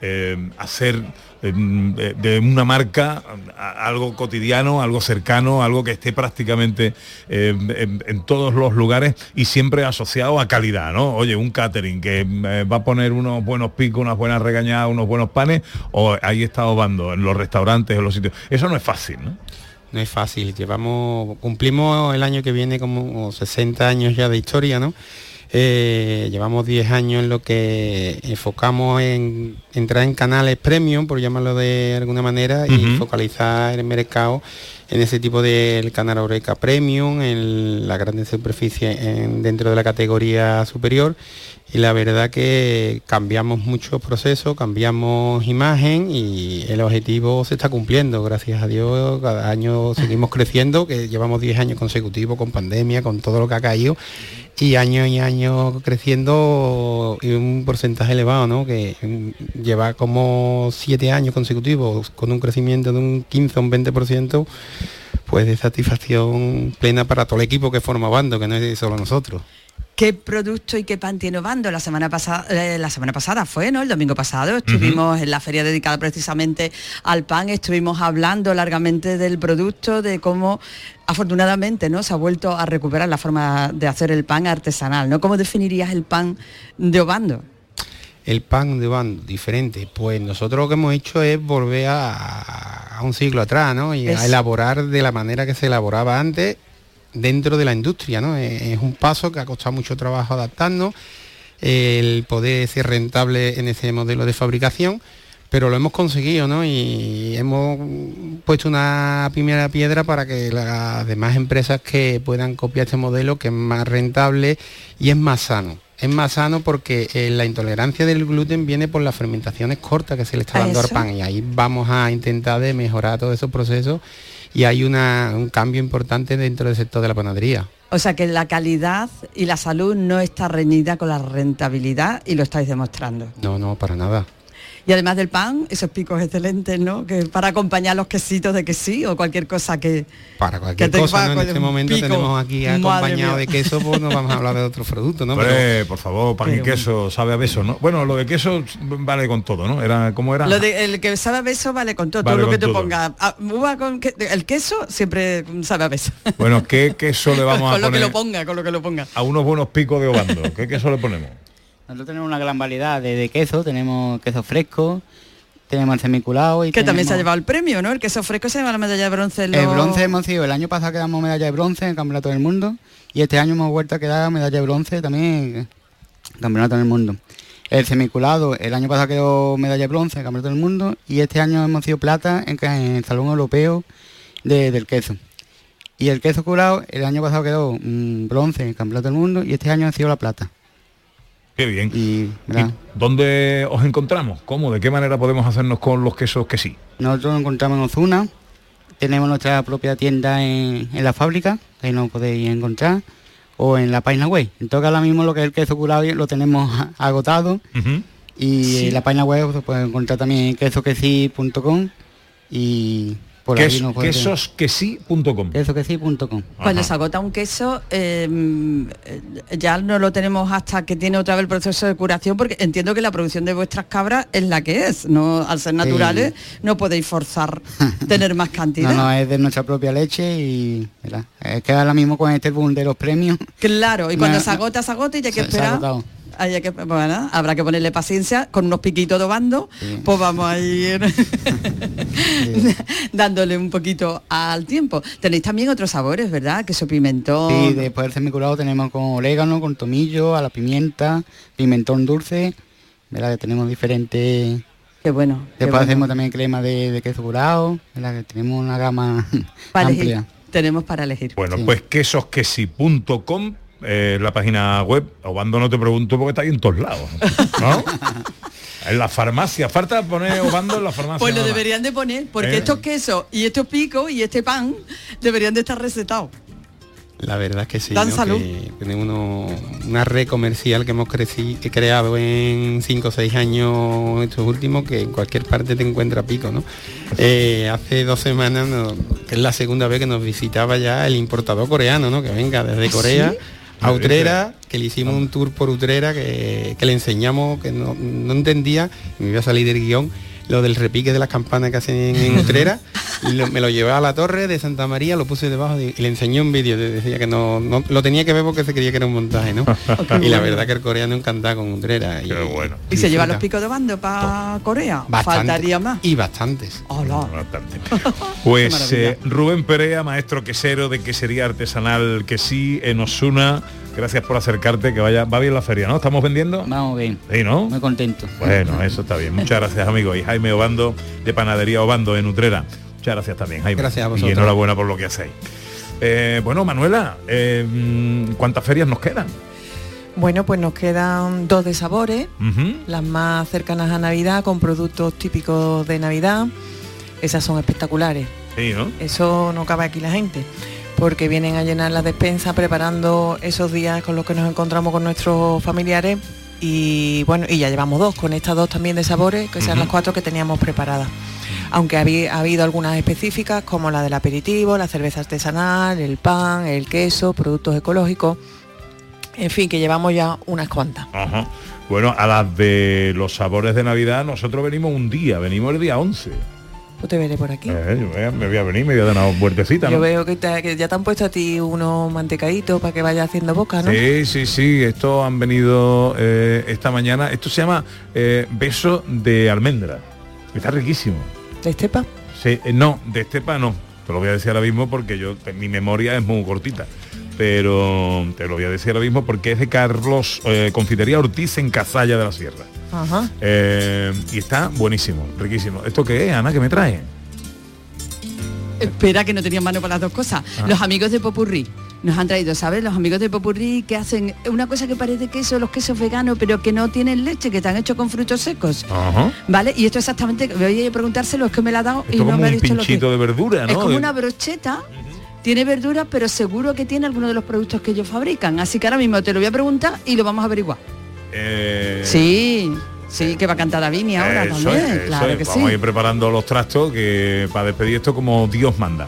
eh, hacer de, de una marca algo cotidiano, algo cercano, algo que esté prácticamente eh, en, en todos los lugares y siempre asociado a calidad, ¿no? Oye, un catering que eh, va a poner unos buenos picos, unas buenas regañadas, unos buenos panes, o ahí está Obando, en los restaurantes, en los sitios. Eso no es fácil, ¿no? No es fácil. Llevamos, cumplimos el año que viene como 60 años ya de historia, ¿no? Eh, llevamos 10 años en lo que enfocamos en entrar en canales premium, por llamarlo de alguna manera, y focalizar el mercado en ese tipo de canal Oreca Premium, en la grande superficie en- dentro de la categoría superior. Y la verdad que cambiamos muchos procesos, cambiamos imagen y el objetivo se está cumpliendo, gracias a Dios, cada año seguimos creciendo, que llevamos 10 años consecutivos con pandemia, con todo lo que ha caído, y año y año creciendo y un porcentaje elevado, ¿no? Que lleva como 7 años consecutivos con un crecimiento de un 15 o un 20%, pues de satisfacción plena para todo el equipo que forma Bando, que no es solo nosotros. ¿Qué producto y qué pan tiene Obando? La semana pasada, eh, la semana pasada fue, ¿no? El domingo pasado estuvimos en la feria dedicada precisamente al pan, estuvimos hablando largamente del producto, de cómo afortunadamente no se ha vuelto a recuperar la forma de hacer el pan artesanal, ¿no? ¿Cómo definirías el pan de Obando? El pan de bando diferente, pues nosotros lo que hemos hecho es volver a, a un siglo atrás, ¿no? Y Es- a elaborar de la manera que se elaboraba antes dentro de la industria, ¿no? Es, es un paso que ha costado mucho trabajo adaptarnos, el poder ser rentable en ese modelo de fabricación, pero lo hemos conseguido, ¿no? Y hemos puesto una primera piedra para que las demás empresas que puedan copiar este modelo, que es más rentable y es más sano. Es más sano porque eh, la intolerancia del gluten viene por las fermentaciones cortas que se le está ¿A dando al pan y ahí vamos a intentar de mejorar todos esos procesos y hay una- un cambio importante dentro del sector de la panadería. O sea que la calidad y la salud no está reñida con la rentabilidad y lo estáis demostrando. No, no, para nada. Y además del pan, esos picos excelentes, ¿no? Que para acompañar los quesitos de que sí o cualquier cosa que... Para cualquier cosa, ¿no? En este momento pico. tenemos aquí acompañado de queso, pues no vamos a hablar de otros productos, ¿no? Hombre, por favor, pan y queso, sabe a beso, ¿no? Bueno, lo de queso vale con todo, ¿no? Era como era. Lo de, el que sabe a beso vale con todo, Vale todo lo que te todo. ponga. Ah, uva con que- el queso siempre sabe a beso. Bueno, ¿qué queso le vamos a con lo que poner lo ponga, con lo que lo ponga. a unos buenos picos de obando? ¿Qué queso le ponemos? Nosotros tenemos una gran variedad de, de queso, tenemos queso fresco, tenemos el semiculado y Que también se ha llevado el premio, ¿no? El queso fresco se lleva la medalla de bronce. en El bronce hemos sido, el año pasado quedamos medalla de bronce en el Campeonato del Mundo y este año hemos vuelto a quedar medalla de bronce también en el Campeonato del Mundo. El semiculado, el año pasado quedó medalla de bronce en el Campeonato del Mundo y este año hemos sido plata en, el Salón Europeo de- del Queso. Y el queso curado, el año pasado quedó mm, bronce en el Campeonato del Mundo y este año ha sido la plata. Qué bien. Y, ¿verdad? ¿Dónde os encontramos? ¿Cómo? ¿De qué manera podemos hacernos con los quesos que sí? Nosotros nos encontramos en Ozuna, tenemos nuestra propia tienda en, en la fábrica, ahí nos podéis encontrar, o en la página web. Entonces ahora mismo lo que es el queso curado lo tenemos agotado y Sí. en la página web se puede encontrar también quesoquesi.com y por Ques- puede- quesosquesí.com. quesoquesi.com. Cuando se agota un queso, eh, eh, ya no lo tenemos hasta que tiene otra vez el proceso de curación, porque entiendo que la producción de vuestras cabras es la que es. No, al ser naturales, no podéis forzar tener más cantidad. No, no, es de nuestra propia leche y ¿verdad? es que ahora mismo con este boom de los premios. Claro, y cuando No, se no, agota, se agota y ya hay que se- esperar. Hay que, bueno, habrá que ponerle paciencia con unos piquitos de bando, pues vamos a ir dándole un poquito al tiempo. Tenéis también otros sabores, ¿verdad? Queso pimentón. Y después del semiculado tenemos con orégano, con tomillo, a la pimienta, pimentón dulce, ¿verdad? Que tenemos diferentes. Qué bueno. qué Después bueno. hacemos también crema de, de queso curado, ¿verdad? Que tenemos una gama Para elegir. amplia. Tenemos para elegir. Bueno, pues quesosquesí.com eh, la página web. Obando no te pregunto porque está ahí en todos lados. ¿no? en la farmacia. Falta poner Obando en la farmacia. Pues lo nada deberían de poner, porque Eh. estos quesos y estos picos y este pan deberían de estar recetados. La verdad es que sí. Dan ¿no? salud. Que tenemos uno- una red comercial que hemos creci- que creado en 5 o 6 años estos últimos, que en cualquier parte te encuentra pico, ¿no? Eh, hace dos semanas, no- que es la segunda vez que nos visitaba ya el importador coreano, ¿no? Que venga desde ¿Ah, Corea sí? A Utrera, que le hicimos un tour por Utrera, que, que le enseñamos, que no, no entendía, me iba a salir del guion, lo del repique de las campanas que hacen en Utrera, y lo- me lo llevé a la torre de Santa María, lo puse debajo de- y le enseñé un vídeo, de- decía que no, no- lo tenía que ver porque se creía que era un montaje, ¿no? y la verdad que el coreano encantaba con Utrera. Y, bueno. ¿Y se lleva los picos de bando para Corea? Faltaría más. Y bastantes. Hola. Pues eh, Rubén Perea, maestro quesero de quesería artesanal que sí en Osuna. Gracias por acercarte, que vaya, va bien la feria, ¿no? ¿Estamos vendiendo? Vamos bien. Sí, ¿no? Muy contento. Bueno, eso está bien. Muchas gracias, amigo. Y Jaime Obando, de Panadería Obando, en Utrera. Muchas gracias también, Jaime. Gracias a Y vosotros. enhorabuena por lo que hacéis. Eh, bueno, Manuela, eh, ¿cuántas ferias nos quedan? Bueno, pues nos quedan dos de sabores, las más cercanas a Navidad con productos típicos de Navidad. Esas son espectaculares. Sí, ¿no? Eso no cabe aquí la gente, porque vienen a llenar la despensa preparando esos días con los que nos encontramos con nuestros familiares y bueno, y ya llevamos dos, con estas dos también de sabores, que sean las cuatro que teníamos preparadas. Aunque habí- ha habido algunas específicas como la del aperitivo, la cerveza artesanal, el pan, el queso, productos ecológicos, en fin, que llevamos ya unas cuantas. Ajá. Bueno, a las de los sabores de Navidad, nosotros venimos un día, venimos el día 11. Pues te veré por aquí. Eh, yo me voy a venir, me voy a dar una vueltecita, Yo veo que, te- que ya te han puesto a ti unos mantecaditos para que vaya haciendo boca, ¿no? Sí, sí, sí, esto han venido eh, esta mañana. Esto se llama eh, beso de almendra. Está riquísimo. ¿De estepa? Sí, no, de estepa no. Te lo voy a decir ahora mismo porque yo mi memoria es muy cortita. Pero te lo voy a decir ahora mismo porque es de Carlos Confitería Ortiz en Cazalla de la Sierra. Ajá. Eh, y está buenísimo, riquísimo. ¿Esto qué es, Ana? ¿Qué me trae? Espera que no tenía mano para las dos cosas. Ah. Los amigos de Popurrí nos han traído, ¿sabes? Los amigos de Popurrí que hacen una cosa que parece queso, los quesos veganos, pero que no tienen leche, que están hechos con frutos secos. Ajá. ¿Vale? Y esto exactamente, voy a preguntárselo, es que me la ha dado y no como me ha un dicho lo que de verdura, ¿no? Es como De- una brocheta, tiene verduras, pero seguro que tiene alguno de los productos que ellos fabrican. Así que ahora mismo te lo voy a preguntar y lo vamos a averiguar. Eh, Sí, sí, que va a cantar Davini ahora Eso también. claro que Vamos sí. a ir preparando los trastos que para despedir esto como Dios manda.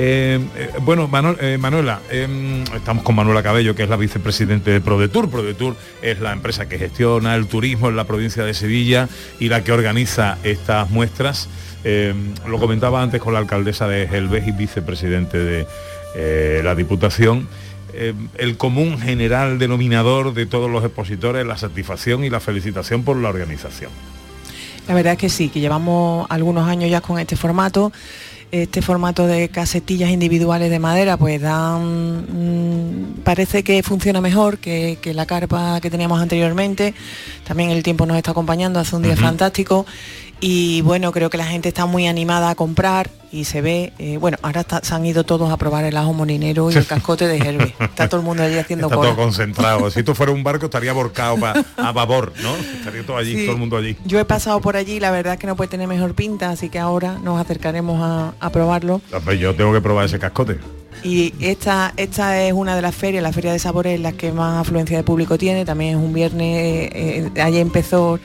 Eh, eh, bueno, Manu- eh, Manuela, eh, estamos con Manuela Cabello, que es la vicepresidente de ProDetour. ProDetour es la empresa que gestiona el turismo en la provincia de Sevilla y la que organiza estas muestras. Eh, lo comentaba antes con la alcaldesa de Gelbes y vicepresidente de la Diputación. Eh, el común general denominador de todos los expositores, la satisfacción y la felicitación por la organización. La verdad es que sí, que llevamos algunos años ya con este formato. Este formato de casetillas individuales de madera, pues dan, mm, parece que funciona mejor que, que la carpa que teníamos anteriormente. También el tiempo nos está acompañando, hace un día fantástico. Y bueno, creo que la gente está muy animada a comprar y se ve, eh, bueno, ahora está- se han ido todos a probar el ajo molinero y el cascote de Herbe. Está todo el mundo allí haciendo Está cola. todo concentrado. Si esto fuera un barco estaría borcado pa- a babor, ¿no? Estaría todo allí, Sí. todo el mundo allí. Yo he pasado por allí, la verdad es que no puede tener mejor pinta, así que ahora nos acercaremos a, a probarlo. Yo tengo que probar ese cascote. Y esta, esta es una de las ferias, la feria de sabores, en las que más afluencia de público tiene. También es un viernes, eh, ayer empezó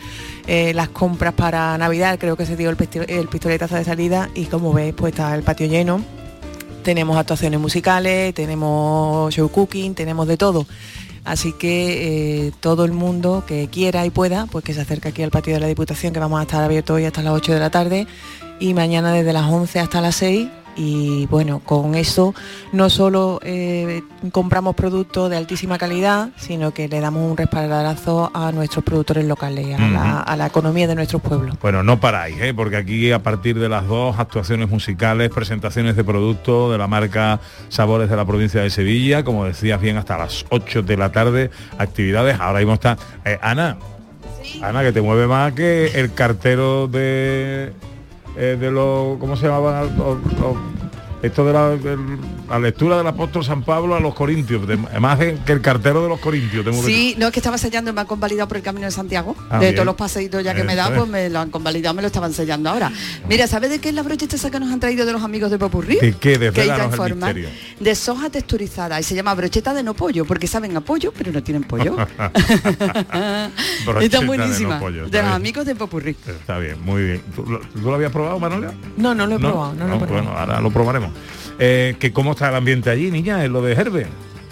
eh, las compras para Navidad, creo que se dio el, el pistoletazo de salida y como ves, pues está el patio lleno. Tenemos actuaciones musicales, tenemos show cooking, tenemos de todo. Así que eh, todo el mundo que quiera y pueda, pues que se acerque aquí al patio de la Diputación, que vamos a estar abiertos hoy hasta las 8 de la tarde y mañana desde las 11 hasta las 6. Y bueno, con eso no solo eh, compramos productos de altísima calidad, sino que le damos un respaldarazo a nuestros productores locales, a, la, Ujú. a la economía de nuestros pueblos. Bueno, no paráis, ¿eh? porque aquí a partir de las dos actuaciones musicales, presentaciones de productos de la marca Sabores de la provincia de Sevilla, como decías bien, hasta las 8 de la tarde, actividades. Ahora mismo está eh, Ana. Ana, que te mueve más que el cartero de eh, de los ¿cómo se llamaban los, esto de la, del la lectura del apóstol San Pablo a los Corintios, de- más que el cartero de los Corintios. tengo que Sí, no es que estaba sellando y me han convalidado por el camino de Santiago. Ah, de bien. todos los paseitos ya que me da, Eso pues es. me lo han convalidado, me lo estaban sellando ahora. Mira, ¿sabes de qué es la brocheta esa que nos han traído de los amigos de Popurrí? ¿De qué? que informan. misterio. De soja texturizada y se llama brocheta de no pollo, porque saben a pollo, pero no tienen pollo. Está de buenísima. no pollo, de los bien. amigos de Popurrí. Está bien, muy bien. ¿Tú lo, tú lo habías probado, Manuela? No, no lo he probado, no lo he probado. Bueno, ahora lo probaremos. Eh, que ¿Cómo está el ambiente allí, niña? En lo de Herbe.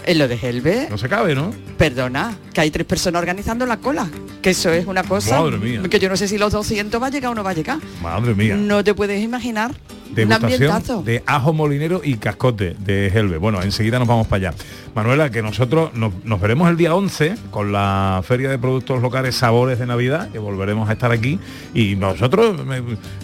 En lo de Helve, No se cabe, ¿no? perdona, que hay tres personas organizando la cola. Que eso es una cosa Madre mía. que yo no sé si los 200 va a llegar o no va a llegar. Madre mía. No te puedes imaginar Degustación de ajo molinero y cascote de Helve. Bueno, enseguida nos vamos para allá. Manuela, que nosotros nos, nos veremos el día 11 con la Feria de Productos Locales Sabores de Navidad, que volveremos a estar aquí. Y nosotros, me-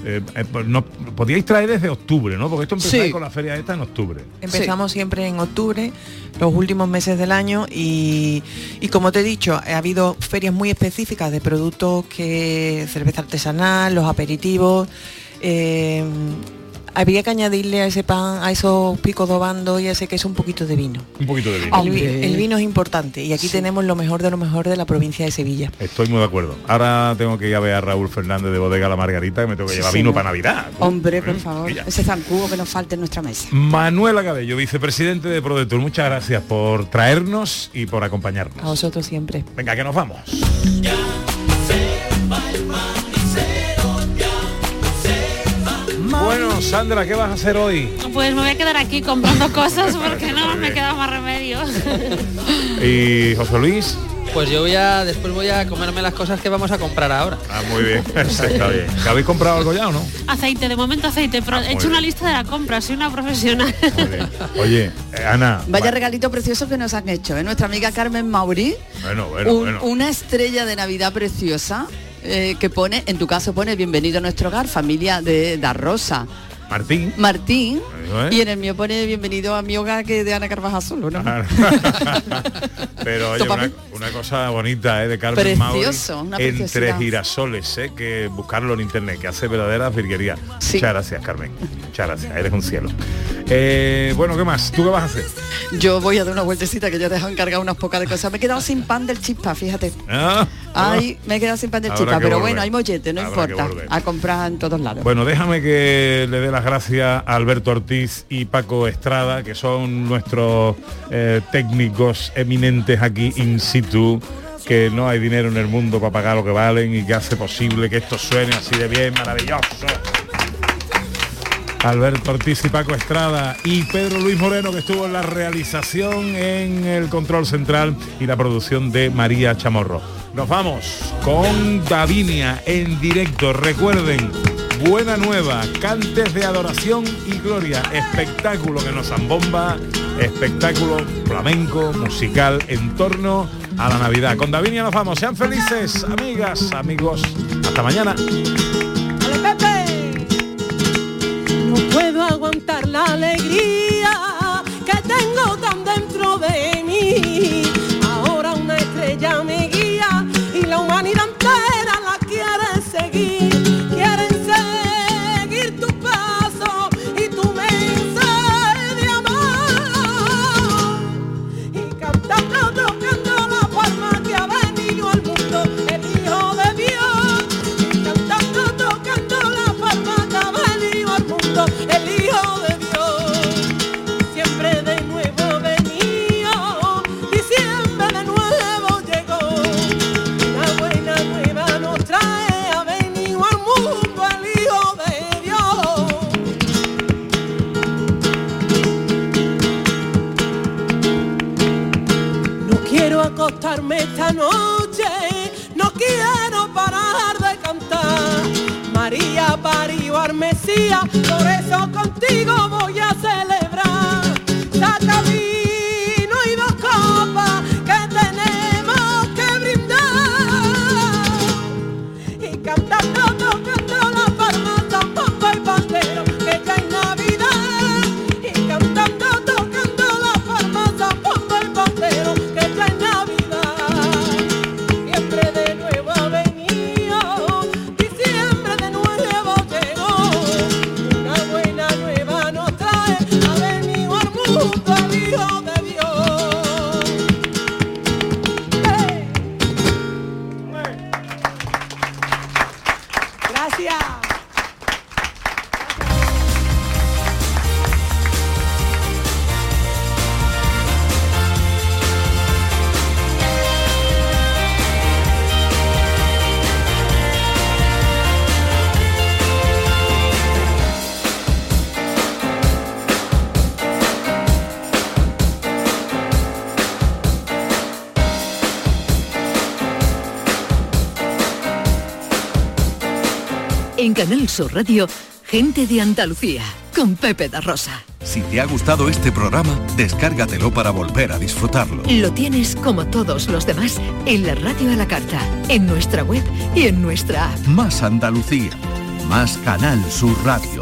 eh, eh, nos podíais traer desde octubre, ¿no? Porque esto empezáis Sí. con la feria esta en octubre. Empezamos siempre en octubre, los últimos meses del año y, y como te he dicho, ha habido ferias muy específicas de productos que cerveza artesanal, los aperitivos. eh, había que añadirle a ese pan, a esos picos dobando y a ese queso un poquito de vino. Un poquito de vino. El, vi- el vino es importante y aquí tenemos lo mejor de lo mejor de la provincia de Sevilla. Estoy muy de acuerdo. Ahora tengo que ir a ver a Raúl Fernández de Bodega La Margarita, que me tengo que Sí, llevar vino para Navidad. Hombre, por Eh, favor, ese zancudo que nos falta en nuestra mesa. Manuela Cabello, vicepresidente de ProDetour, muchas gracias por traernos y por acompañarnos. A vosotros siempre. Venga, que nos vamos. Bueno, Sandra, ¿qué vas a hacer hoy? Pues me voy a quedar aquí comprando cosas porque no me queda más remedio. Y José Luis. Pues yo voy a, después voy a comerme las cosas que vamos a comprar ahora. Ah, muy bien. Está bien. ¿Que habéis comprado algo ya o no? aceite, de momento aceite, pero he hecho Ah, una lista de la compra, soy una profesional. Oye, eh, Ana. Vaya regalito precioso que nos han hecho, ¿eh? Nuestra amiga Carmen Mauri, Bueno, bueno, un- bueno. una estrella de Navidad preciosa eh, que pone, en tu caso pone bienvenido a nuestro hogar, familia de Da Rosa. Martín. Martín. Es. Y en el mío pone bienvenido a mi hogar que es de Ana Carvajal solo, ¿no? Pero oye, una, cosa bonita ¿eh? de Carmen Precioso, Mauri, una entre girasoles, ¿eh? que buscarlo en internet, que hace verdadera virguería. Muchas gracias, Carmen. Muchas gracias, eres un cielo. Eh, bueno, ¿qué más? ¿Tú qué vas a hacer? Yo voy a dar una vueltecita que ya he dejado encargado unas pocas de cosas. Me he quedado sin pan del chispa, fíjate. Ah, Ay, me he quedado sin pan del Habrá chispa, pero volver. bueno, hay mollete, no Habrá importa. A comprar en todos lados. Bueno, déjame que le dé gracias a Alberto Ortiz y Paco Estrada, que son nuestros eh, técnicos eminentes aquí in situ, que no hay dinero en el mundo para pagar lo que valen y que hace posible que esto suene así de bien, maravilloso. Alberto Ortiz y Paco Estrada y Pedro Luis Moreno que estuvo en la realización en el control central y la producción de María Chamorro. Nos vamos con Davinia en directo. Recuerden, buena nueva, cantes de adoración y gloria, espectáculo que nos zambomba, espectáculo flamenco, musical en torno a la Navidad. Con Davinia nos vamos. Sean felices, amigas, amigos. Hasta mañana. No puedo aguantar la alegría acostarme esta noche, no quiero parar de cantar. María parió al Mesías, por eso contigo voy a celebrar. Canal Sur Radio, Gente de Andalucía, con Pepe da Rosa. Si te ha gustado este programa, descárgatelo para volver a disfrutarlo. Lo tienes como todos los demás en la radio a la carta, en nuestra web y en nuestra app. Más Andalucía, más Canal Sur Radio.